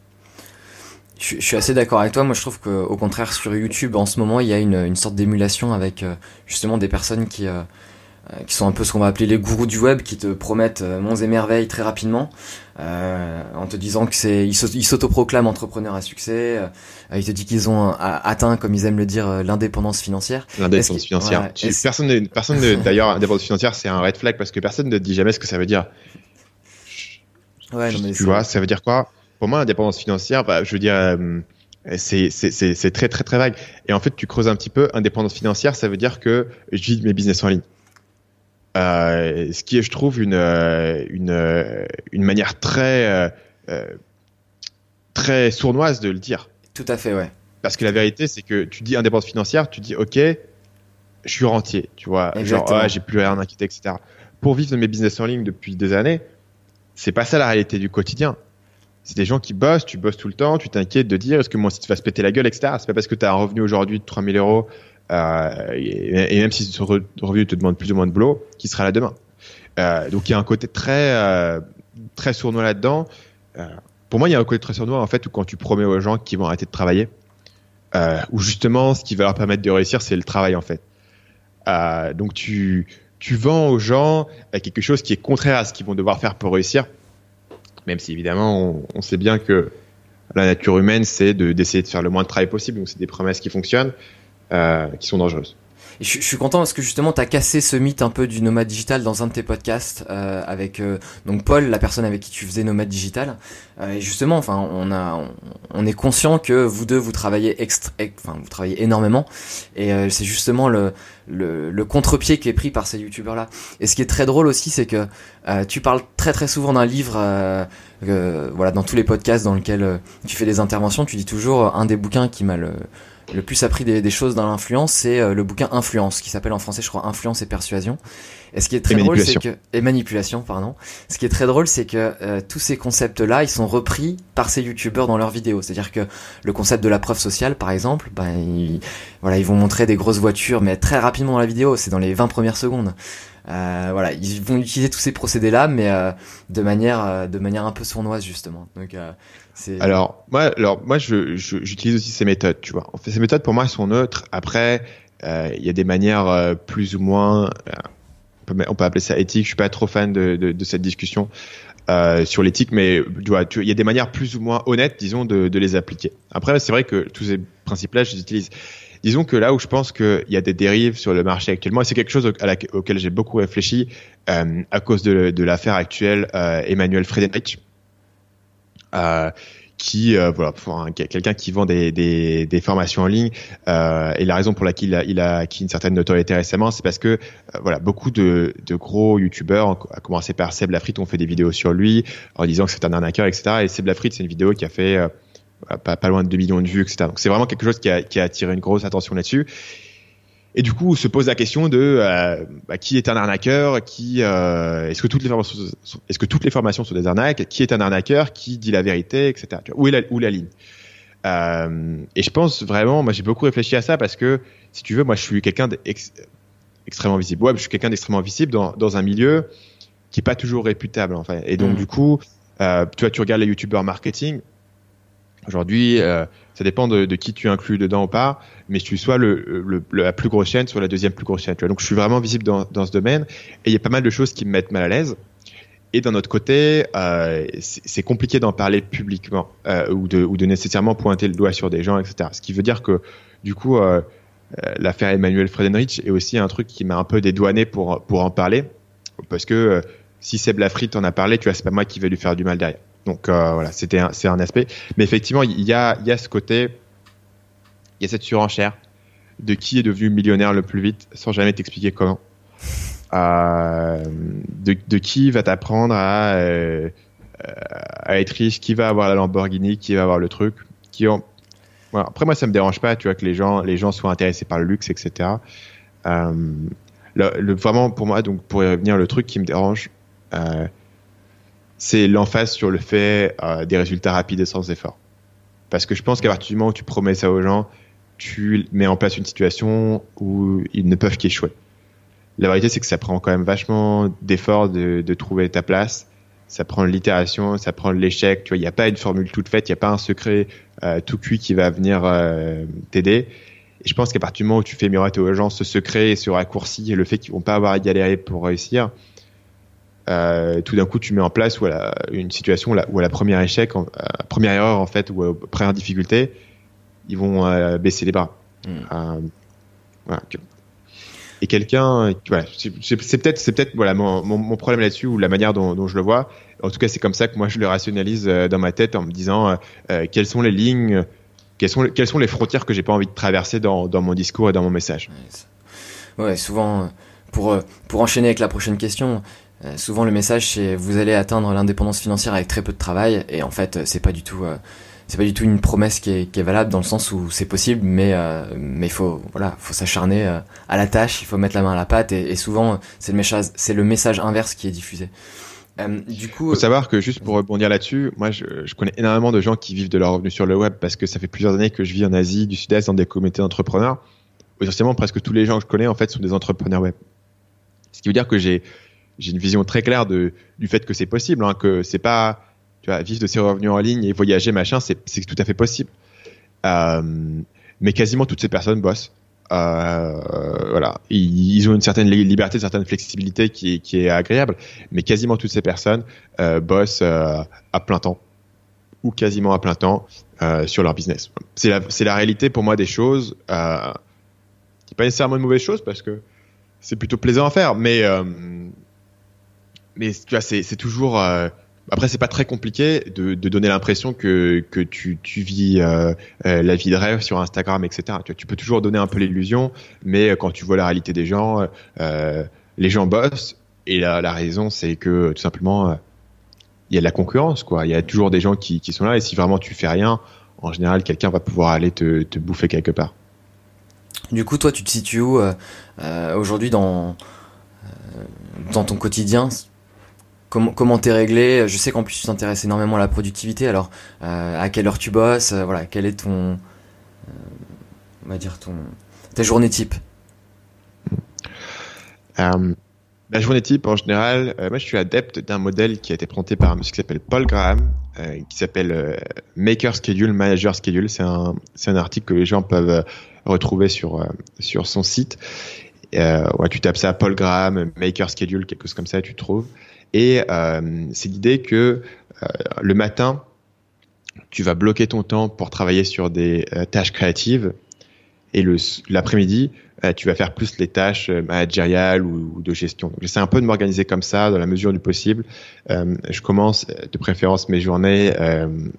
Je, suis assez d'accord avec toi. Moi, je trouve qu'au contraire, sur YouTube, en ce moment, il y a une, sorte d'émulation avec euh, justement des personnes qui, euh, qui sont un peu ce qu'on va appeler les gourous du web, qui te promettent euh, monts et merveilles très rapidement, euh, en te disant que c'est, ils s'autoproclament entrepreneurs à succès, euh, ils te disent qu'ils ont atteint, comme ils aiment le dire, l'indépendance financière. L'indépendance financière. personne, personne d'ailleurs, indépendance financière, c'est un red flag parce que personne ne dit jamais ce que ça veut dire. Ouais, non, mais tu vois, ça veut dire quoi? Pour moi, l'indépendance financière, bah, je veux dire. c'est c'est très très très vague et en fait tu creuses un petit peu indépendance financière ça veut dire que je vis mes business en ligne euh, ce qui est, je trouve, une, euh, une, euh, une manière très, très sournoise de le dire. Tout à fait, ouais. Parce que la vérité, c'est que tu dis indépendance financière, tu dis OK, je suis rentier, tu vois, genre ah, j'ai plus rien à inquiéter, etc. Pour vivre de mes business en ligne depuis des années, c'est pas ça la réalité du quotidien. C'est des gens qui bossent, tu bosses tout le temps, tu t'inquiètes de dire est-ce que mon site va se péter la gueule, etc. C'est pas parce que tu as un revenu aujourd'hui de 3000 euros euh, et, même si ce revenu te demande plus ou moins de boulot, qui sera là demain. Euh, donc il y a un côté très euh, très sournois là-dedans. pour moi, il y a un côté très sournois en fait où quand tu promets aux gens qu'ils vont arrêter de travailler, où justement ce qui va leur permettre de réussir, c'est le travail en fait. donc tu tu vends aux gens quelque chose qui est contraire à ce qu'ils vont devoir faire pour réussir, même si évidemment on, on sait bien que la nature humaine c'est d'essayer de faire le moins de travail possible, donc c'est des promesses qui fonctionnent. Euh, qui sont dangereuses. Je, je, suis content parce que justement tu as cassé ce mythe un peu du nomade digital dans un de tes podcasts euh, avec euh, donc Paul, la personne avec qui tu faisais nomade digital. Euh, et justement, enfin, on a, on, est conscient que vous deux vous travaillez extra, enfin vous travaillez énormément et euh, c'est justement le, le, le contre-pied qui est pris par ces youtubeurs là. Et ce qui est très drôle aussi, c'est que tu parles très très souvent d'un livre, voilà, dans tous les podcasts dans lesquels tu fais des interventions, tu dis toujours un des bouquins qui m'a le le plus appris des, des choses dans l'influence, c'est le bouquin Influence, qui s'appelle en français, je crois, Influence et persuasion. Et ce qui est très drôle, c'est que et manipulation, pardon. Ce qui est très drôle, c'est que euh, tous ces concepts-là, ils sont repris par ces youtubeurs dans leurs vidéos. C'est-à-dire que le concept de la preuve sociale, par exemple, ben ils, voilà, ils vont montrer des grosses voitures, mais très rapidement dans la vidéo. C'est dans les 20 premières secondes. Euh, voilà, ils vont utiliser tous ces procédés-là, mais euh, de manière euh, de manière un peu sournoise justement. Donc c'est. Alors moi, alors moi, je, j'utilise aussi ces méthodes, tu vois. En fait, ces méthodes pour moi elles sont neutres. Après, il y a des manières plus ou moins on peut appeler ça éthique. Je suis pas trop fan de, de, de cette discussion euh, sur l'éthique, mais tu vois, il y a des manières plus ou moins honnêtes, disons, de, de les appliquer. Après, c'est vrai que tous ces principes-là, je les utilise. Disons que là où je pense qu'il y a des dérives sur le marché actuellement, et c'est quelque chose auquel j'ai beaucoup réfléchi euh, à cause de, l'affaire actuelle euh, Emmanuel Friedenreich. Euh, qui euh, voilà quelqu'un qui vend des, des, des, formations en ligne euh, et la raison pour laquelle il a, il a acquis une certaine notoriété récemment c'est parce que euh, voilà beaucoup de, de gros youtubeurs à commencer par Seb Lafrite ont fait des vidéos sur lui en disant que c'est un arnaqueur etc et Seb Lafrite c'est une vidéo qui a fait euh, pas, pas, loin de 2 millions de vues etc donc c'est vraiment quelque chose qui a, qui a attiré une grosse attention là-dessus et du coup, se pose la question de euh, bah, qui est un arnaqueur, qui euh, est-ce que toutes les formations, sont, est-ce que toutes les formations sont des arnaques, qui est un arnaqueur, qui dit la vérité, etc. Où est la, où la ligne? Euh, Et je pense vraiment, moi j'ai beaucoup réfléchi à ça parce que si tu veux, moi je suis quelqu'un d'extrêmement visible. Ouais, je suis quelqu'un d'extrêmement visible dans, dans un milieu qui est pas toujours réputable en fait. Et donc mmh. du coup, euh, tu vois, tu regardes les youtubeurs marketing. Aujourd'hui, euh, ça dépend de, qui tu inclus dedans ou pas, mais sois le, le, la plus grosse chaîne, soit la deuxième plus grosse chaîne. Donc je suis vraiment visible dans, ce domaine, et il y a pas mal de choses qui me mettent mal à l'aise. Et d'un autre côté, euh, c'est compliqué d'en parler publiquement euh, ou, de, nécessairement pointer le doigt sur des gens, etc. Ce qui veut dire que du coup, l'affaire Emmanuel Fredenrich est aussi un truc qui m'a un peu dédouané pour pour en parler, parce que si Seb Lafrite en a parlé, tu vois, c'est pas moi qui vais lui faire du mal derrière. Donc euh, voilà, c'était c'est un aspect. Mais effectivement, il y a, ce côté, il y a cette surenchère de qui est devenu millionnaire le plus vite sans jamais t'expliquer comment. Euh, de, qui va t'apprendre à, euh, à être riche, qui va avoir la Lamborghini, qui va avoir le truc, qui ont... Après moi ça me dérange pas, tu vois que les gens les gens soient intéressés par le luxe, etc. Le, vraiment pour moi donc pour y revenir le truc qui me dérange, c'est l'emphase sur le fait euh, des résultats rapides et sans effort. Parce que je pense qu'à partir du moment où tu promets ça aux gens, tu mets en place une situation où ils ne peuvent qu'échouer. La vérité, c'est que ça prend quand même vachement d'efforts de, de, trouver ta place. Ça prend l'itération, ça prend l'échec. Tu vois, il n'y a pas une formule toute faite, il n'y a pas un secret euh, tout cuit qui va venir euh, t'aider. Et je pense qu'à partir du moment où tu fais miroiter aux gens ce secret et ce raccourci et le fait qu'ils vont pas avoir à galérer pour réussir, euh, tout d'un coup tu mets en place la, une situation où, à la première échec, en, à première erreur en fait ou à première difficulté, ils vont euh, baisser les bras. Mm. Euh, voilà. Et quelqu'un, voilà, c'est peut-être c'est peut-être voilà mon, mon, mon problème là-dessus ou la manière dont, dont, je le vois. En tout cas, c'est comme ça que moi je le rationalise euh, dans ma tête en me disant euh, quelles sont les lignes, quelles sont quelles sont les frontières que j'ai pas envie de traverser dans, dans mon discours et dans mon message. Ouais, souvent pour pour enchaîner avec la prochaine question, euh, souvent le message c'est vous allez atteindre l'indépendance financière avec très peu de travail. Et en fait c'est pas du tout euh, c'est pas du tout une promesse qui est, qui est, valable dans le sens où c'est possible mais euh, mais faut voilà faut s'acharner à la tâche. Il faut mettre la main à la pâte. Et, et souvent c'est le message c'est le message inverse qui est diffusé. Du coup faut savoir que juste pour rebondir là-dessus moi je, je, connais énormément de gens qui vivent de leur revenu sur le web parce que ça fait plusieurs années que je vis en Asie du Sud-Est dans des communautés d'entrepreneurs. Essentiellement presque tous les gens que je connais en fait sont des entrepreneurs web. Ce qui veut dire que j'ai j'ai une vision très claire de, du fait que c'est possible, hein, que c'est pas, tu vois, vivre de ses revenus en ligne et voyager, machin, c'est, tout à fait possible. Euh, mais quasiment toutes ces personnes bossent. Euh, voilà, ils, ont une certaine liberté, une certaine flexibilité qui est, qui est agréable, mais quasiment toutes ces personnes euh, bossent à plein temps ou quasiment à plein temps sur leur business. C'est la, la réalité pour moi des choses. Euh, qui pas nécessairement une mauvaise chose parce que c'est plutôt plaisant à faire, mais mais tu vois, c'est toujours. Euh, après, c'est pas très compliqué de, donner l'impression que, que tu, vis euh, euh, la vie de rêve sur Instagram, etc. Tu peux toujours donner un peu l'illusion, mais quand tu vois la réalité des gens, euh, les gens bossent. Et la, la raison, c'est que tout simplement, il y a de la concurrence, quoi. Il y a toujours des gens qui, qui sont là, et si vraiment tu fais rien, en général, quelqu'un va pouvoir aller te, te bouffer quelque part. Du coup, toi, tu te situes où aujourd'hui dans dans ton quotidien? Comment comment t'es réglé Je sais qu'en plus tu t'intéresses énormément à la productivité. Alors, à quelle heure tu bosses Voilà, quel est ton on va dire ton ta journée type? Euh, la journée type, en général, euh, moi je suis adepte d'un modèle qui a été présenté par un monsieur qui s'appelle Paul Graham, euh, qui s'appelle Maker Schedule, Manager Schedule. C'est un, c'est un article que les gens peuvent retrouver sur, sur son site. ouais, tu tapes ça, Paul Graham, Maker Schedule, quelque chose comme ça, tu trouves. Et c'est l'idée que le matin, tu vas bloquer ton temps pour travailler sur des tâches créatives et l'après-midi, euh, tu vas faire plus les tâches euh, managériales ou, de gestion. J'essaie un peu de m'organiser comme ça, dans la mesure du possible. Euh, je commence de préférence mes journées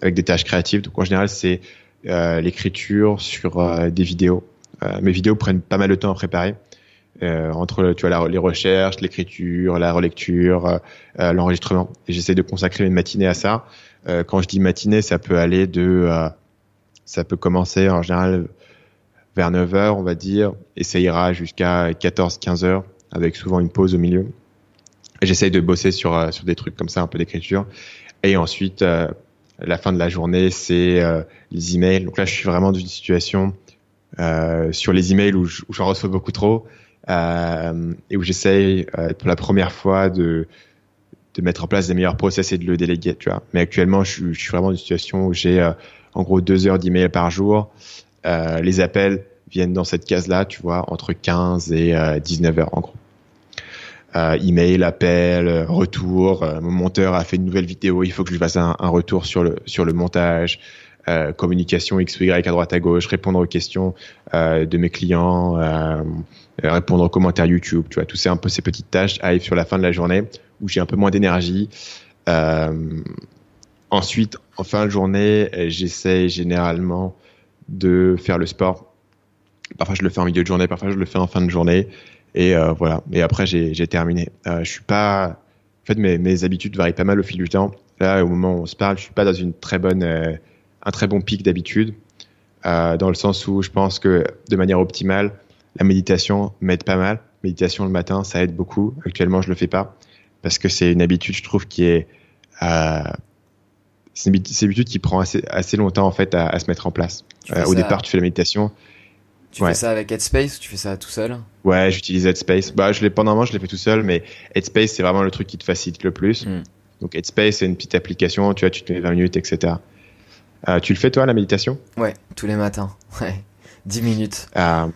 avec des tâches créatives. Donc en général, c'est l'écriture sur des vidéos. mes vidéos prennent pas mal de temps à préparer. Entre tu vois les recherches, l'écriture, la relecture, l'enregistrement. Et j'essaie de consacrer une matinée à ça. quand je dis matinée, ça peut aller de, ça peut commencer en général vers 9 heures, on va dire, et ça ira jusqu'à 14-15 heures, avec souvent une pause au milieu. J'essaye de bosser sur, euh, sur des trucs comme ça, un peu d'écriture. Et ensuite, euh, la fin de la journée, c'est euh, les emails. Donc là, je suis vraiment dans une situation euh, sur les emails où j'en reçois beaucoup trop euh, et où j'essaye pour la première fois de, de mettre en place des meilleurs process et de le déléguer. Tu vois. Mais actuellement, je, je suis vraiment dans une situation où j'ai en gros deux heures d'emails par jour. Euh, les appels viennent dans cette case-là, tu vois, entre 15 et 19 euh, heures en gros. Euh, email, appel, retour. mon monteur a fait une nouvelle vidéo, il faut que je fasse un, retour sur le sur le montage. Communication X ou Y à droite à gauche, répondre aux questions de mes clients, répondre aux commentaires YouTube, tu vois, tous ces un peu ces petites tâches arrivent sur la fin de la journée où j'ai un peu moins d'énergie. ensuite, en fin de journée, j'essaie généralement de faire le sport. Parfois je le fais en milieu de journée, parfois je le fais en fin de journée. Et euh, voilà. Et après j'ai terminé. Euh, je suis pas. En fait, mes, habitudes varient pas mal au fil du temps. Là, au moment où on se parle, je suis pas dans une très bonne, euh, un très bon pic d'habitude, euh, dans le sens où je pense que de manière optimale, la méditation m'aide pas mal. Méditation le matin, ça aide beaucoup. Actuellement, je le fais pas parce que c'est une habitude, je trouve, qui est euh, c'est une, habitude qui prend assez, assez longtemps en fait à, à se mettre en place. Euh, au départ, tu fais la méditation. Tu fais ça avec Headspace ou tu fais ça tout seul? Ouais, j'utilise Headspace. Bah, je l'ai pendant un moment, je l'ai fait tout seul, mais Headspace c'est vraiment le truc qui te facilite le plus. Hmm. Donc Headspace c'est une petite application, tu vois, tu te mets 20 minutes, etc. Euh, tu le fais toi la méditation? Ouais, tous les matins. Ouais, 10 minutes. Euh,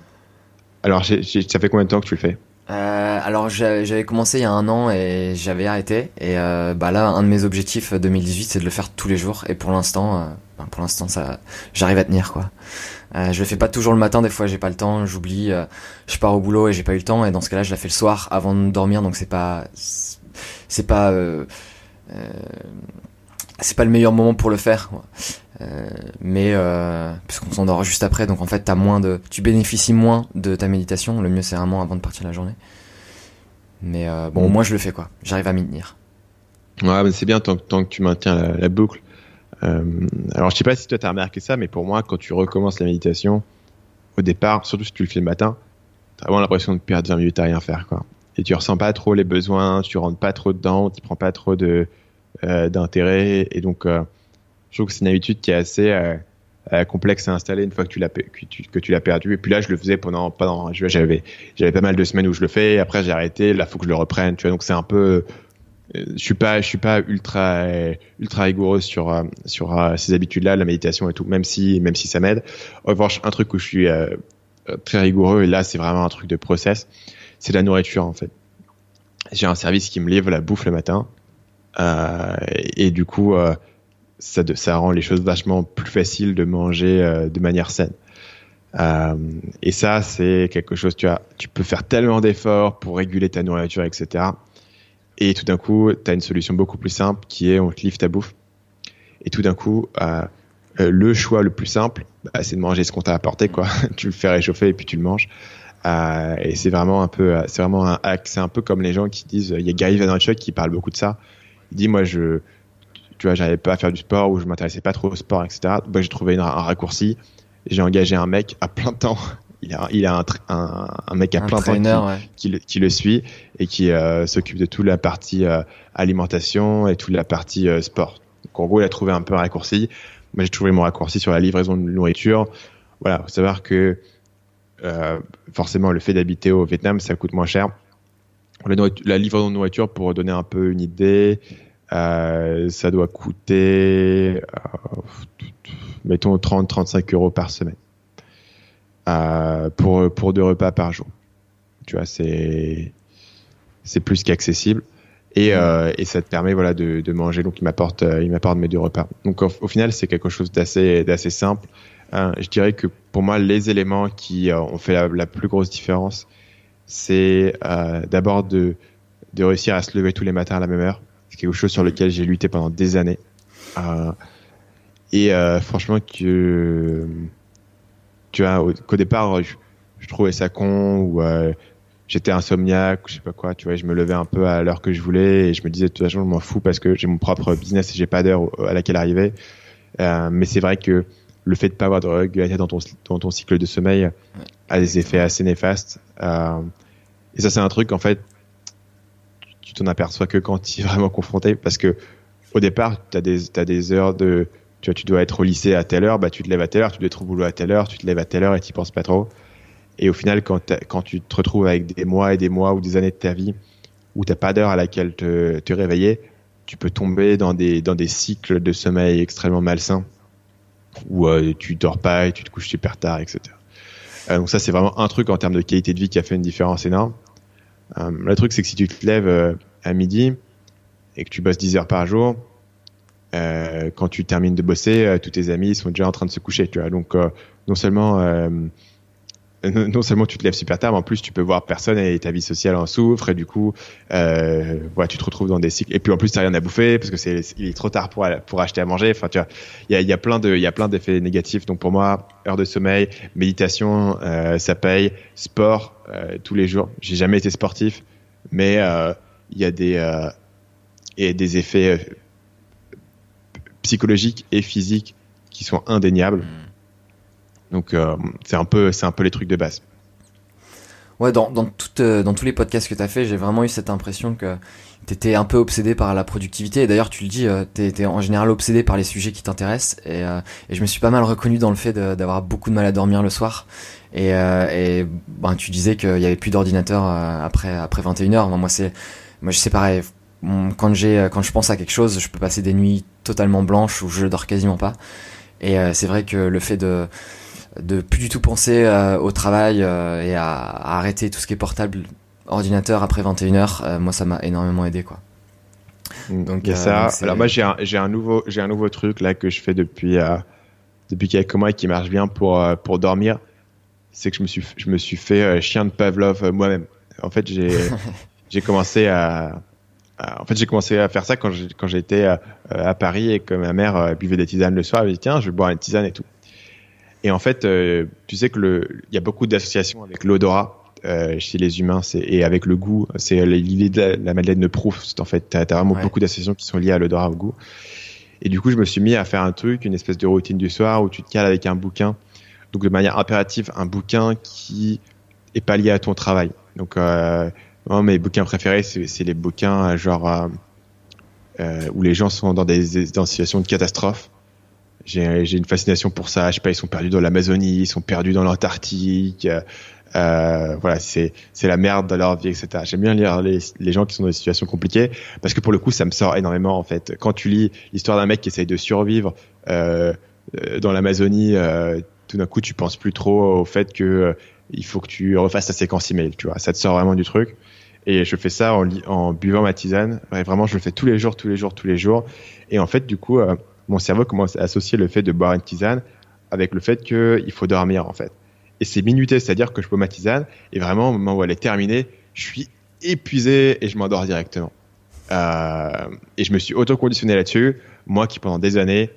alors, ça fait combien de temps que tu le fais? Euh, alors j'avais commencé il y a un an et j'avais arrêté. Et bah là un de mes objectifs 2018 c'est de le faire tous les jours. Et pour l'instant ben, pour l'instant ça j'arrive à tenir quoi. Je le fais pas toujours le matin. Des fois j'ai pas le temps. J'oublie je pars au boulot et j'ai pas eu le temps. Et dans ce cas-là je la fais le soir avant de dormir. Donc c'est pas c'est pas c'est pas le meilleur moment pour le faire. Euh, mais euh, puisqu'on s'endort juste après, donc en fait t'as moins de, tu bénéficies moins de ta méditation. Le mieux c'est vraiment avant de partir la journée. Mais euh, bon, moi je le fais quoi. J'arrive à m'y tenir. Ouais, mais c'est bien tant, tant, que tu maintiens la, boucle. Euh, alors je sais pas si toi t'as remarqué ça, mais pour moi quand tu recommences la méditation, au départ, surtout si tu le fais le matin, t'as vraiment l'impression de perdre 20 minutes à rien faire quoi. Et tu ressens pas trop les besoins, tu rentres pas trop dedans, tu prends pas trop de d'intérêt. Et donc, euh, je trouve que c'est une habitude qui est assez euh, complexe à installer une fois que tu l'as que tu, que tu l'as perdu. Et puis là, je le faisais pendant pendant j'avais j'avais pas mal de semaines où je le fais. Après, j'ai arrêté. Là, faut que je le reprenne. Tu vois, donc c'est un peu je suis pas je suis pas ultra ultra rigoureux sur sur ces habitudes là la méditation et tout même si même si ça m'aide en revanche un truc où je suis très rigoureux et là c'est vraiment un truc de process c'est la nourriture en fait j'ai un service qui me livre la bouffe le matin euh, et du coup, euh, ça, ça rend les choses vachement plus faciles de manger euh, de manière saine. Euh, et ça, c'est quelque chose, tu as, tu peux faire tellement d'efforts pour réguler ta nourriture, etc. Et tout d'un coup, tu as une solution beaucoup plus simple qui est on te livre ta bouffe. Et tout d'un coup, euh, le choix le plus simple, bah, c'est de manger ce qu'on t'a apporté, quoi. tu le fais réchauffer et puis tu le manges. Euh, et c'est vraiment un peu, c'est vraiment un hack. C'est un peu comme les gens qui disent, il y a Gary Vaynerchuk qui parle beaucoup de ça. Il dit, moi, je, tu vois, j'arrivais pas à faire du sport ou je m'intéressais pas trop au sport, etc. Donc, j'ai trouvé un raccourci. J'ai engagé un mec à plein temps. il a, il a un, un, un mec à plein temps qui, qui, qui, le suit et qui euh, s'occupe de toute la partie euh, alimentation et toute la partie euh, sport. Donc en gros, il a trouvé un peu un raccourci. Moi, j'ai trouvé mon raccourci sur la livraison de nourriture. Voilà, faut savoir que forcément, le fait d'habiter au Vietnam, ça coûte moins cher. La livraison de nourriture, pour donner un peu une idée, ça doit coûter, mettons, 30-35 euros par semaine. Euh, pour pour deux repas par jour. Tu vois, c'est c'est plus qu'accessible et euh, et ça te permet voilà de, de manger. Donc il m'apporte euh, il m'apporte mes deux repas. Donc au, final c'est quelque chose d'assez d'assez simple. Euh, je dirais que pour moi les éléments qui euh, ont fait la, la, plus grosse différence, c'est d'abord de de réussir à se lever tous les matins à la même heure. C'est quelque chose sur lequel j'ai lutté pendant des années. et franchement que tu vois, qu'au départ, je, trouvais ça con ou euh, j'étais insomniaque ou je sais pas quoi, tu vois, je me levais un peu à l'heure que je voulais et je me disais de toute façon, je m'en fous parce que j'ai mon propre business et j'ai pas d'heure à laquelle arriver. Euh, mais c'est vrai que le fait de pas avoir de régularité dans ton, dans ton cycle de sommeil a des effets assez néfastes. Euh, et ça, c'est un truc, en fait, t'en aperçois que quand tu es vraiment confronté parce que au départ, tu des, as des heures de tu vois, tu dois être au lycée à telle heure, bah, tu te lèves à telle heure, tu dois être au boulot à telle heure, tu te lèves à telle heure et tu penses pas trop. Et au final, quand, quand tu te retrouves avec des mois et des mois ou des années de ta vie où t'as pas d'heure à laquelle te, te réveiller, tu peux tomber dans des, dans des cycles de sommeil extrêmement malsains où euh, tu dors pas et tu te couches super tard, etc. Euh, donc ça, c'est vraiment un truc en termes de qualité de vie qui a fait une différence énorme. Euh, le truc, c'est que si tu te lèves euh, à midi et que tu bosses 10 heures par jour, euh, quand tu termines de bosser, tous tes amis sont déjà en train de se coucher, tu vois. Donc non seulement non seulement tu te lèves super tard, mais en plus tu peux voir personne et ta vie sociale en souffre et du coup, euh, voilà, tu te retrouves dans des cycles. Et puis en plus t'as rien à bouffer parce que c'est il est trop tard pour pour acheter à manger. Enfin tu vois, il y a, y a plein de il y a plein d'effets négatifs. Donc pour moi, heure de sommeil, méditation, euh, ça paye. Sport euh, tous les jours. J'ai jamais été sportif, mais il y a des et des effets psychologiques et physiques qui sont indéniables. Donc euh, c'est un peu c'est un peu les trucs de base. Ouais, dans dans, euh, dans tous les podcasts que tu as fait, j'ai vraiment eu cette impression que tu étais un peu obsédé par la productivité. Et d'ailleurs, tu le dis, euh, tu es, en général obsédé par les sujets qui t'intéressent. Et, et, je me suis pas mal reconnu dans le fait d'avoir beaucoup de mal à dormir le soir. Et, et ben, tu disais qu'il y avait plus d'ordinateur après après 21h. Moi, c'est moi, je sais pareil quand j'ai quand je pense à quelque chose, je peux passer des nuits totalement blanches où je dors quasiment pas. Et c'est vrai que le fait de de plus du tout penser euh, au travail euh, et à, arrêter tout ce qui est portable, ordinateur après 21h, moi ça m'a énormément aidé quoi. Donc, ça. Alors moi j'ai un, un nouveau j'ai un nouveau truc là que je fais depuis depuis quelques mois et qui marche bien pour pour dormir, c'est que je me suis je me suis fait chien de Pavlov moi-même. En fait j'ai j'ai commencé à euh, en fait, j'ai commencé à faire ça quand j'étais euh, à Paris et que ma mère euh, buvait des tisanes le soir. Elle me dit tiens, je vais boire une tisane et tout. Et en fait, tu sais que le, il y a beaucoup d'associations avec l'odorat chez les humains, et avec le goût. C'est l'idée de la, Madeleine de Proust. En fait, t'as as vraiment beaucoup d'associations qui sont liées à l'odorat, au goût. Et du coup, je me suis mis à faire un truc, une espèce de routine du soir où tu te cales avec un bouquin. Donc de manière impérative, un bouquin qui est pas lié à ton travail. Donc euh, non, mes bouquins préférés, c'est les bouquins euh, genre euh, euh, où les gens sont dans des, dans situations de catastrophe. J'ai une fascination pour ça. Je sais pas, ils sont perdus dans l'Amazonie, ils sont perdus dans l'Antarctique. Euh, voilà, c'est c'est la merde dans leur vie, etc. J'aime bien lire les, les gens qui sont dans des situations compliquées parce que pour le coup, ça me sort énormément en fait. Quand tu lis l'histoire d'un mec qui essaye de survivre euh, dans l'Amazonie, tout d'un coup, tu penses plus trop au fait que il faut que tu refasses ta séquence email. Tu vois, ça te sort vraiment du truc. Et je fais ça en, buvant ma tisane. vraiment, je le fais tous les jours, tous les jours, tous les jours. Et en fait, du coup, euh, mon cerveau commence à associer le fait de boire une tisane avec le fait qu'il faut dormir, en fait. Et c'est minuté, c'est-à-dire que je bois ma tisane et vraiment, au moment où elle est terminée, je suis épuisé et je m'endors directement. Euh, et je me suis auto-conditionné là-dessus. Moi qui, pendant des années,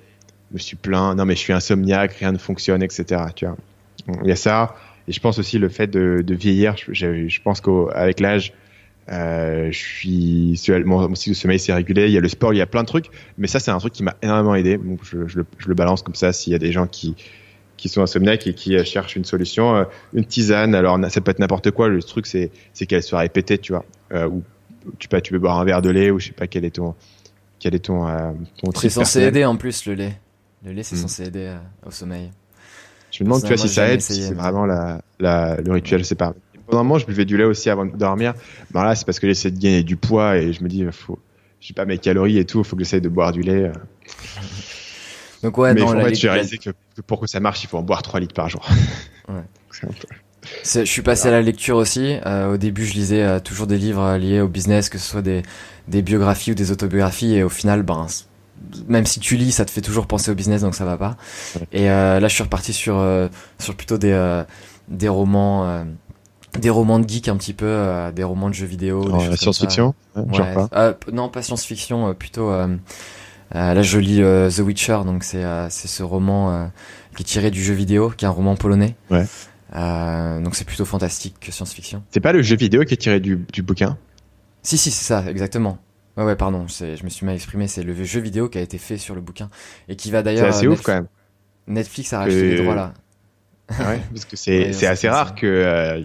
me suis plaint, non mais je suis insomniaque, rien ne fonctionne, etc. Tu vois. Il y a ça. Et je pense aussi le fait de, vieillir. Je, pense qu'avec l'âge, je suis mon, cycle de sommeil c'est régulier. Il y a le sport, il y a plein de trucs, mais ça c'est un truc qui m'a énormément aidé. Donc je, je, le, je, le, balance comme ça s'il y a des gens qui qui sont insomniaques et qui cherchent une solution, une tisane. Alors ça peut être n'importe quoi. Le truc c'est c'est qu'elle soit répétée, tu vois. ou tu peux tu veux boire un verre de lait ou je sais pas quel est ton quel est ton, ton C'est censé aider en plus le lait. Le lait c'est hmm. censé aider au sommeil. Je me demande, tu vois, si ça aide, si c'est vraiment la, la, le rituel, c'est pas. Pendant un moment, je buvais du lait aussi avant de dormir. Ben là, c'est parce que j'essaie de gagner du poids et je me dis, faut, j'ai pas mes calories et tout, il faut que j'essaye de boire du lait. Donc ouais, Mais en fait, j'ai réalisé que pour que ça marche, il faut en boire 3 litres par jour. Ouais. Je suis passé à la lecture aussi. Euh, au début, je lisais euh, toujours des livres liés au business, que ce soit des, des biographies ou des autobiographies, et au final, ben, même si tu lis, ça te fait toujours penser au business, donc ça va pas. Et euh, là, je suis reparti sur euh, sur plutôt des euh, des romans euh, des romans de geek un petit peu, des romans de jeux vidéo. Oh, science-fiction ouais. Non, pas science-fiction, plutôt. là, je lis The Witcher, donc c'est c'est ce roman qui est tiré du jeu vidéo, qui est un roman polonais. Ouais. donc c'est plutôt fantastique que science-fiction. C'est pas le jeu vidéo qui est tiré du, du bouquin? Si, si, c'est ça, exactement. Ouais, ouais, pardon, je me suis mal exprimé. C'est le jeu vidéo qui a été fait sur le bouquin et qui va d'ailleurs. C'est assez ouf quand même. Netflix a racheté les droits là. ouais, parce que c'est c'est assez rare que euh,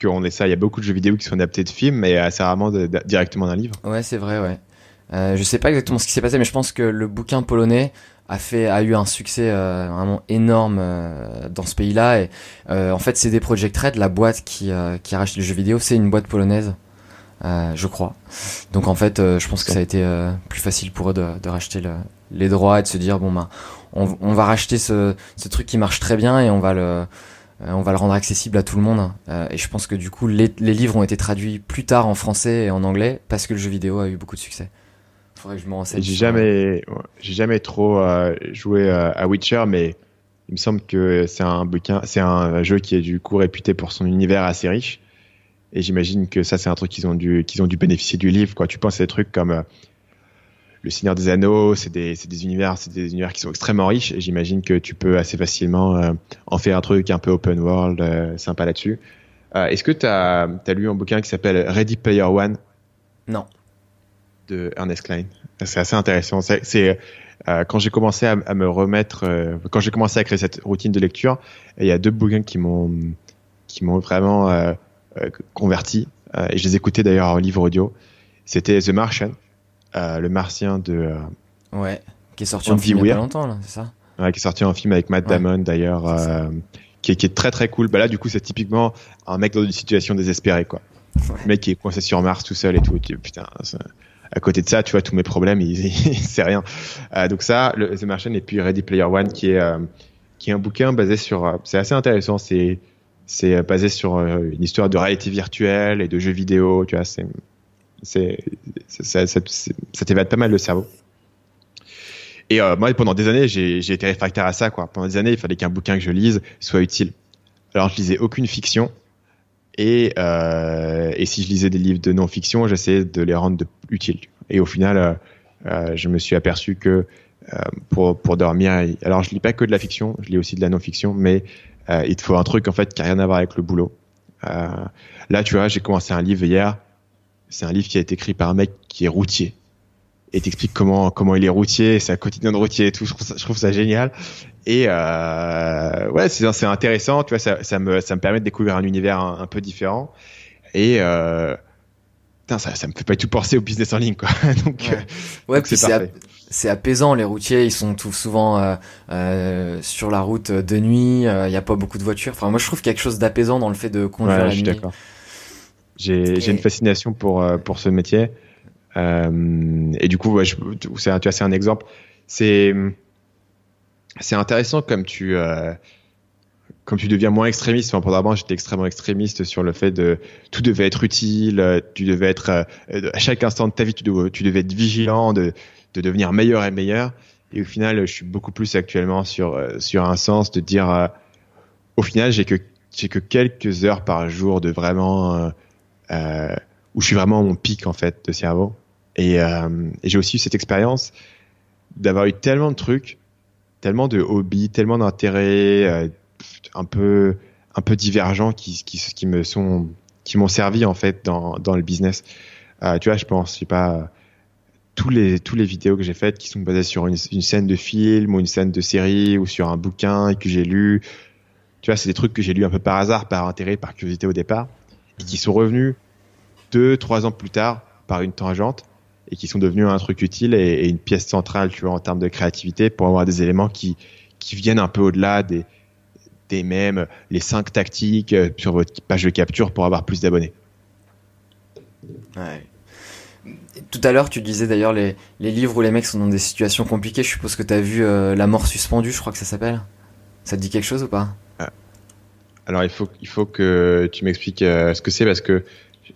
qu'on ça. Il y a beaucoup de jeux vidéo qui sont adaptés de films, mais assez rarement directement d'un livre. Ouais, c'est vrai, ouais. Euh, je sais pas exactement ce qui s'est passé, mais je pense que le bouquin polonais a fait a eu un succès euh, vraiment énorme euh, dans ce pays-là et euh, en fait CD Projekt Red la boîte qui qui a racheté le vidéo c'est une boîte polonaise euh, je crois. Donc en fait, euh, je pense que ça a été euh, plus facile pour eux de, de racheter le, les droits et de se dire bon ben on, on, va racheter ce, ce truc qui marche très bien et on va le on va le rendre accessible à tout le monde. et je pense que du coup les, les, livres ont été traduits plus tard en français et en anglais parce que le jeu vidéo a eu beaucoup de succès. Faudrait que je me renseigne. J'ai jamais j'ai jamais trop joué à Witcher, mais il me semble que c'est un bouquin, c'est un jeu qui est du coup réputé pour son univers assez riche. Et j'imagine que ça, c'est un truc qu'ils ont dû, qu'ils ont dû bénéficier du livre. Quoi. Tu penses à des trucs comme euh, Le Seigneur des Anneaux, c'est des, univers, c'est des univers qui sont extrêmement riches. Et j'imagine que tu peux assez facilement euh, en faire un truc un peu open world, euh, sympa là-dessus. est-ce que tu as, as, lu un bouquin qui s'appelle Ready Player One? Non. De Ernest Klein. C'est assez intéressant. C'est, quand j'ai commencé à, à, me remettre, quand j'ai commencé à créer cette routine de lecture, il y a deux bouquins qui m'ont, qui m'ont vraiment euh, convertis euh, et je les écoutais d'ailleurs en livre audio. C'était The Martian, euh, le Martien de ouais, qui est sorti en film il y a pas longtemps là, c'est ça Ouais, qui est sorti en film avec Matt Damon d'ailleurs, euh, qui, est, qui, est très très cool. Bah là, du coup, c'est typiquement un mec dans une situation désespérée, quoi. Ouais. Le mec qui est coincé sur Mars tout seul et tout. Putain, à côté de ça, tu vois, tous mes problèmes, c'est rien. Euh, donc ça, le, The Martian et puis Ready Player One, qui est euh, qui est un bouquin basé sur. c'est assez intéressant. C'est c'est basé sur euh, une histoire de réalité virtuelle et de jeux vidéo, tu vois, c'est, c'est, ça, ça, t'évade pas mal le cerveau. Et euh, moi, pendant des années, j'ai, été réfractaire à ça, quoi. Pendant des années, il fallait qu'un bouquin que je lise soit utile. Alors, je lisais aucune fiction. Et, euh, et si je lisais des livres de non-fiction, j'essayais de les rendre utiles. Et au final, euh, je me suis aperçu que pour, pour dormir, alors je lis pas que de la fiction, je lis aussi de la non-fiction, mais il te faut un truc en fait qui a rien à voir avec le boulot. Là, tu vois, j'ai commencé un livre hier. C'est un livre qui a été écrit par un mec qui est routier et t'explique comment comment il est routier, un quotidien de routier et tout. Je trouve ça, je trouve ça génial. Et euh, ouais, c'est c'est intéressant. Tu vois, ça, ça me ça me permet de découvrir un univers un, peu différent. Et euh, putain, ça ça me fait pas tout penser au business en ligne quoi. donc ouais, ouais donc c'est parfait c'est apaisant. Les routiers, ils sont tout souvent euh, euh, sur la route de nuit. Il euh, n'y a pas beaucoup de voitures. Enfin, moi, je trouve quelque chose d'apaisant dans le fait de conduire la je nuit. J'ai j'ai une fascination pour euh, pour ce métier. Euh, et du coup, ouais, je, c'est tu vois, c'est un exemple. C'est c'est intéressant comme tu comme tu deviens moins extrémiste. Enfin, pendant j'étais extrêmement extrémiste sur le fait de tout devait être utile, tu devais être à chaque instant de ta vie, tu devais, tu devais être vigilant, de de devenir meilleur et meilleur. Et au final, je suis beaucoup plus actuellement sur euh, sur un sens de dire, euh, au final, j'ai que j'ai que quelques heures par jour de vraiment euh, euh où je suis vraiment à mon pic en fait de cerveau. Et, euh, j'ai aussi eu cette expérience d'avoir eu tellement de trucs, tellement de hobbies, tellement d'intérêts un peu un peu divergents qui, qui qui me sont qui m'ont servi en fait dans dans le business. tu vois, je pense, je sais pas tous les tous les vidéos que j'ai faites qui sont basées sur une, une, scène de film ou une scène de série ou sur un bouquin que j'ai lu. Tu vois, c'est des trucs que j'ai lu un peu par hasard, par intérêt, par curiosité au départ, et qui sont revenus deux, trois ans plus tard par une tangente et qui sont devenus un truc utile et, une pièce centrale, tu vois, en termes de créativité pour avoir des éléments qui qui viennent un peu au-delà des des mêmes les cinq tactiques euh, sur votre page de capture pour avoir plus d'abonnés. Ouais. Tout à l'heure, tu disais d'ailleurs les, les, livres où les mecs sont dans des situations compliquées. Je suppose que tu as vu euh, La mort suspendue, je crois que ça s'appelle. Ça te dit quelque chose ou pas? Alors, il faut, il faut que tu m'expliques euh, ce que c'est parce que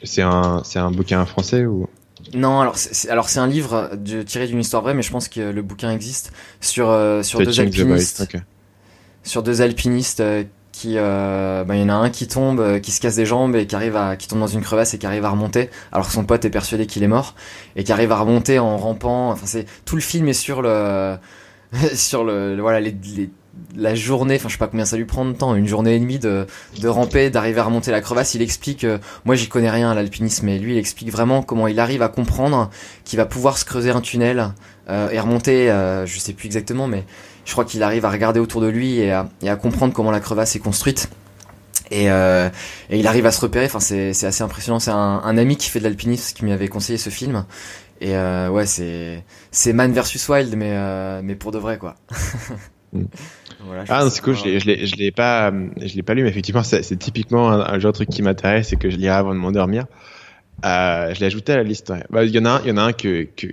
c'est un, c'est un bouquin français ou? Non, alors c'est, alors c'est un livre de, tiré d'une histoire vraie, mais je pense que le bouquin existe sur euh, sur deux alpinistes, okay. sur deux alpinistes qui euh, bah, il y en a un qui tombe qui se casse des jambes et qui arrive à qui tombe dans une crevasse et qui arrive à remonter alors que son pote est persuadé qu'il est mort et qui arrive à remonter en rampant. Enfin c'est tout le film est sur le sur le, le voilà les, les, la journée enfin je sais pas combien ça lui prend de temps une journée et demie de de ramper d'arriver à remonter la crevasse il explique euh, moi j'y connais rien à l'alpinisme mais lui il explique vraiment comment il arrive à comprendre qu'il va pouvoir se creuser un tunnel euh, et remonter euh, je sais plus exactement mais je crois qu'il arrive à regarder autour de lui et à, et à, comprendre comment la crevasse est construite. Et, euh, et il arrive à se repérer. Enfin, c'est, c'est assez impressionnant. C'est un, un, ami qui fait de l'alpinisme qui m'avait conseillé ce film. Et euh, ouais, c'est c'est Man versus Wild, mais euh, mais pour de vrai quoi. voilà, ah c'est cool. Je l'ai, je l'ai pas je l'ai pas lu, mais effectivement c'est, typiquement un, un, genre de truc qui m'intéresse et que je lirai avant de m'endormir. Euh, je l'ai ajouté à la liste. Ouais. Bah, il y en a un, il y en a un que, que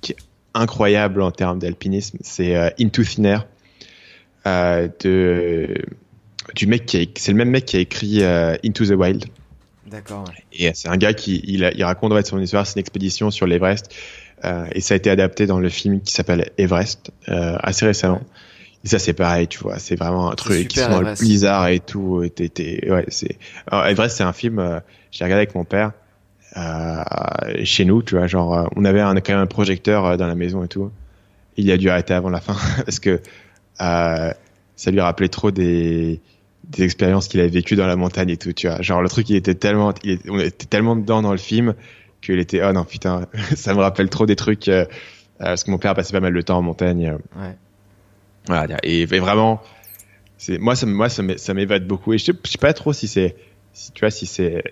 qui est incroyable en termes d'alpinisme, c'est euh, Into Thin Air euh, de du mec qui c'est le même mec qui a écrit euh, Into the Wild. D'accord. Et c'est un gars qui il, il raconte en son histoire, c'est une expédition sur l'Everest euh, et ça a été adapté dans le film qui s'appelle Everest euh, assez récemment. Et ça c'est pareil, tu vois, c'est vraiment un truc qui sont le blizzard et tout. Et, et, et ouais, c'est Everest, c'est un film. Euh, j'ai regardé avec mon père euh, chez nous, tu vois, genre euh, on avait un, quand même un projecteur euh, dans la maison et tout. Il a dû arrêter avant la fin parce que euh, ça lui rappelait trop des, des expériences qu'il avait vécues dans la montagne et tout, tu vois. Genre le truc, il était tellement, il était, on était tellement dedans dans le film qu'il était, oh non putain, ça me rappelle trop des trucs euh, parce que mon père passait pas mal de temps en montagne. Ouais. Voilà, et, vraiment, c'est moi ça, moi ça m'évade beaucoup et je sais, sais pas trop si c'est, si, tu vois, si c'est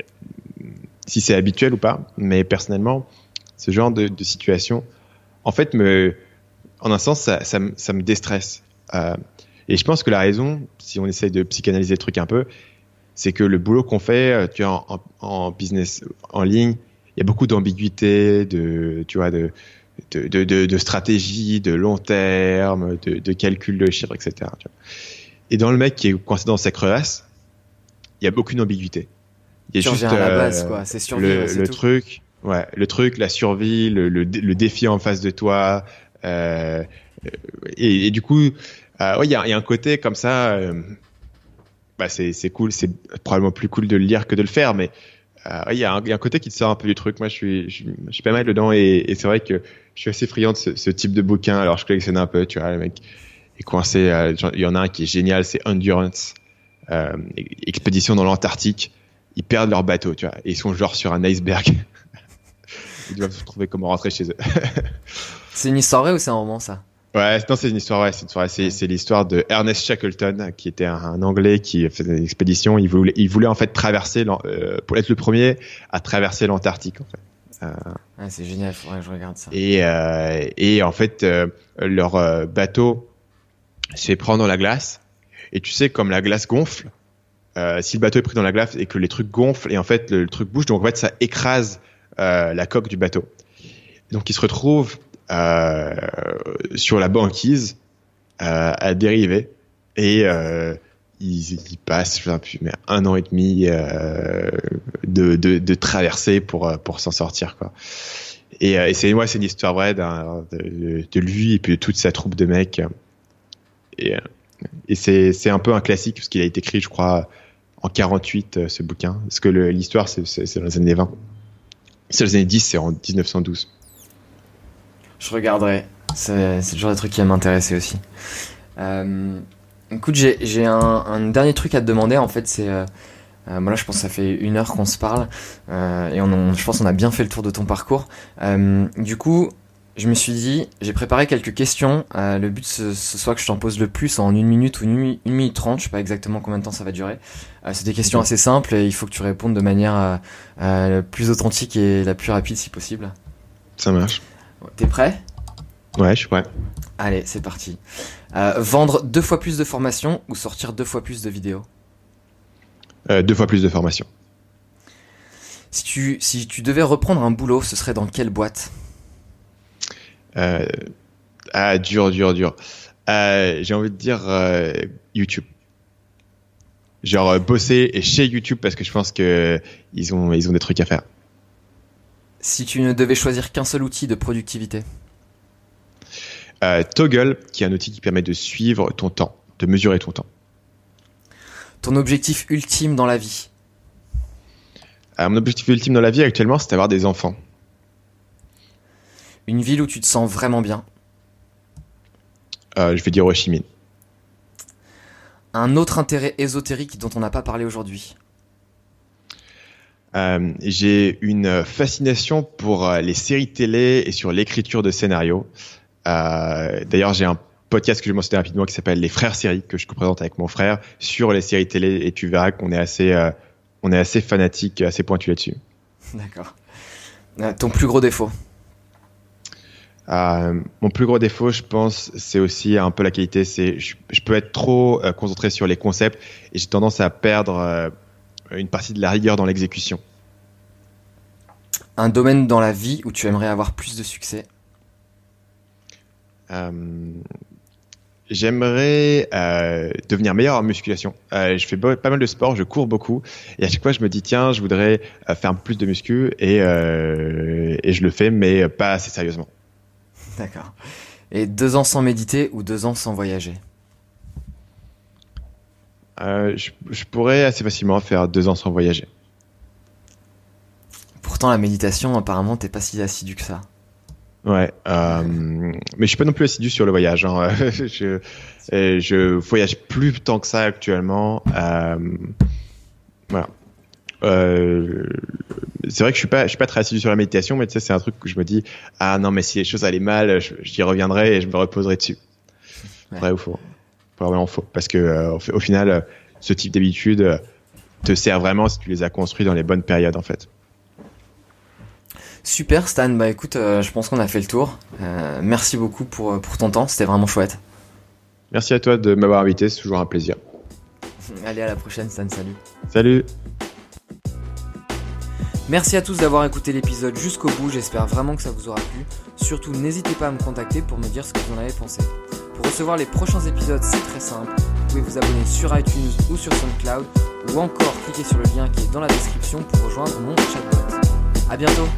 si c'est habituel ou pas, mais personnellement, ce genre de, de, situation, en fait, me, en un sens, ça, ça, ça me déstresse. Euh, et je pense que la raison, si on essaie de psychanalyser le truc un peu, c'est que le boulot qu'on fait, euh, tu vois, en, en, business en ligne, il y a beaucoup d'ambiguïté, de, tu vois, de, de, de, de, stratégie, de long terme, de, de calcul de chiffres, etc. Tu vois. Et dans le mec qui est coincé dans sa crevasse, il y a aucune ambiguïté. Il y a juste à la base, quoi. Le, le tout. truc, ouais, le truc, la survie, le, le, le défi en face de toi, euh, et, et, du coup, euh, ouais, il y a, y a, un côté comme ça. Euh, bah c'est c'est cool, c'est probablement plus cool de le lire que de le faire, mais euh, il y, a un, y a un côté qui te sort un peu du truc. Moi, je suis, je, je suis pas mal dedans et, et c'est vrai que je suis assez friand de ce, ce, type de bouquin. Alors, je collectionne un peu, tu vois, le mec est coincé. Il y en a un qui est génial, c'est Endurance, euh, expédition dans l'Antarctique ils perdent leur bateau, tu vois, et ils sont genre sur un iceberg. ils doivent trouver comment rentrer chez eux. c'est une histoire vraie ou c'est un roman, ça? Ouais, non, c'est une histoire vraie. C'est, c'est, l'histoire de Ernest Shackleton, qui était un, un, Anglais qui faisait une expédition. Il voulait, il voulait en fait traverser, euh, pour être le premier à traverser l'Antarctique, en fait. Ouais, c'est génial, je regarde ça. Et, euh, en fait, euh, leur bateau se fait prendre dans la glace. Et tu sais, comme la glace gonfle, euh, si le bateau est pris dans la glace et que les trucs gonflent et en fait le, truc bouge, donc en fait ça écrase euh, la coque du bateau. Donc il se retrouve euh, sur la banquise à dériver et euh, il, il passe mais un an et demi euh, de, de, de traversée pour pour s'en sortir quoi. Et, et c'est ouais, c'est une histoire vraie de, de, lui et puis de toute sa troupe de mecs. Et, et c'est c'est un peu un classique parce qu'il a été écrit, je crois, en 48 ce bouquin. Parce que l'histoire c'est dans les années 20. C'est les années 10, c'est en 1912. Je regarderai. C'est le genre de truc qui va m'intéresser aussi. Euh, écoute, j'ai un, un, dernier truc à te demander. En fait, c'est euh, Euh, moi là, je pense que ça fait une heure qu'on se parle euh, et on, je pense qu'on a bien fait le tour de ton parcours. Euh, du coup, je me suis dit, j'ai préparé quelques questions. Le but ce, ce, soit que je t'en pose le plus en une minute ou une, une, minute trente. Je sais pas exactement combien de temps ça va durer. C'est des questions assez simples et il faut que tu répondes de manière euh plus authentique et la plus rapide si possible. Ça marche. T'es prêt? Ouais, je suis prêt. Allez, c'est parti. Euh, vendre deux fois plus de formations ou sortir deux fois plus de vidéos euh, Deux fois plus de formations. Si tu, si tu devais reprendre un boulot, ce serait dans quelle boîte euh, Ah, dur, dur, dur. J'ai envie de dire YouTube. Genre bosser chez YouTube parce que je pense que ils ont, ils ont des trucs à faire. Si tu ne devais choisir qu'un seul outil de productivité euh, Toggle, qui est un outil qui permet de suivre ton temps, de mesurer ton temps. Ton objectif ultime dans la vie euh, Mon objectif ultime dans la vie actuellement, c'est d'avoir des enfants. Une ville où tu te sens vraiment bien euh, Je vais dire Ho Chi Minh. Un autre intérêt ésotérique dont on n'a pas parlé aujourd'hui euh, J'ai une fascination pour les séries télé et sur l'écriture de scénarios. Euh, D'ailleurs, j'ai un podcast que je vais mentionner rapidement qui s'appelle Les Frères Séries que je co-présente avec mon frère sur les séries télé et tu verras qu'on est assez, euh, on est assez fanatique, assez pointu là-dessus. D'accord. Euh, ton plus gros défaut euh, Mon plus gros défaut, je pense, c'est aussi un peu la qualité. C'est je, je, peux être trop concentré sur les concepts et j'ai tendance à perdre une partie de la rigueur dans l'exécution. Un domaine dans la vie où tu aimerais avoir plus de succès J'aimerais euh, devenir meilleur en musculation. Euh, je fais pas mal de sport, je cours beaucoup, et à chaque fois je me dis tiens, je voudrais euh, faire plus de muscu, et, euh, et je le fais, mais pas assez sérieusement. D'accord. Et deux ans sans méditer ou deux ans sans voyager? Euh, je, je pourrais assez facilement faire deux ans sans voyager. Pourtant, la méditation, apparemment, t'es pas si assidu que ça. Ouais, euh, mais je suis pas non plus assidu sur le voyage. Hein. je, je voyage plus tant que ça actuellement. Euh, voilà. Euh, c'est vrai que je suis pas, je suis pas très assidu sur la méditation, mais tu sais, c'est un truc que je me dis, ah non, mais si les choses allaient mal, j'y reviendrai et je me reposerai dessus. Ouais. Vrai ou faux? Probablement faux, parce que euh, au, au, final, ce type d'habitude te sert vraiment si tu les as construits dans les bonnes périodes, en fait. Super Stan, bah écoute, euh, je pense qu'on a fait le tour. Euh, merci beaucoup pour, pour ton temps, c'était vraiment chouette. Merci à toi de m'avoir invité, c'est toujours un plaisir. Allez, à la prochaine Stan, salut. Salut. Merci à tous d'avoir écouté l'épisode jusqu'au bout, j'espère vraiment que ça vous aura plu. Surtout, n'hésitez pas à me contacter pour me dire ce que vous en avez pensé. Pour recevoir les prochains épisodes, c'est très simple. Vous pouvez vous abonner sur iTunes ou sur SoundCloud ou encore cliquer sur le lien qui est dans la description pour rejoindre mon chatbot. A bientôt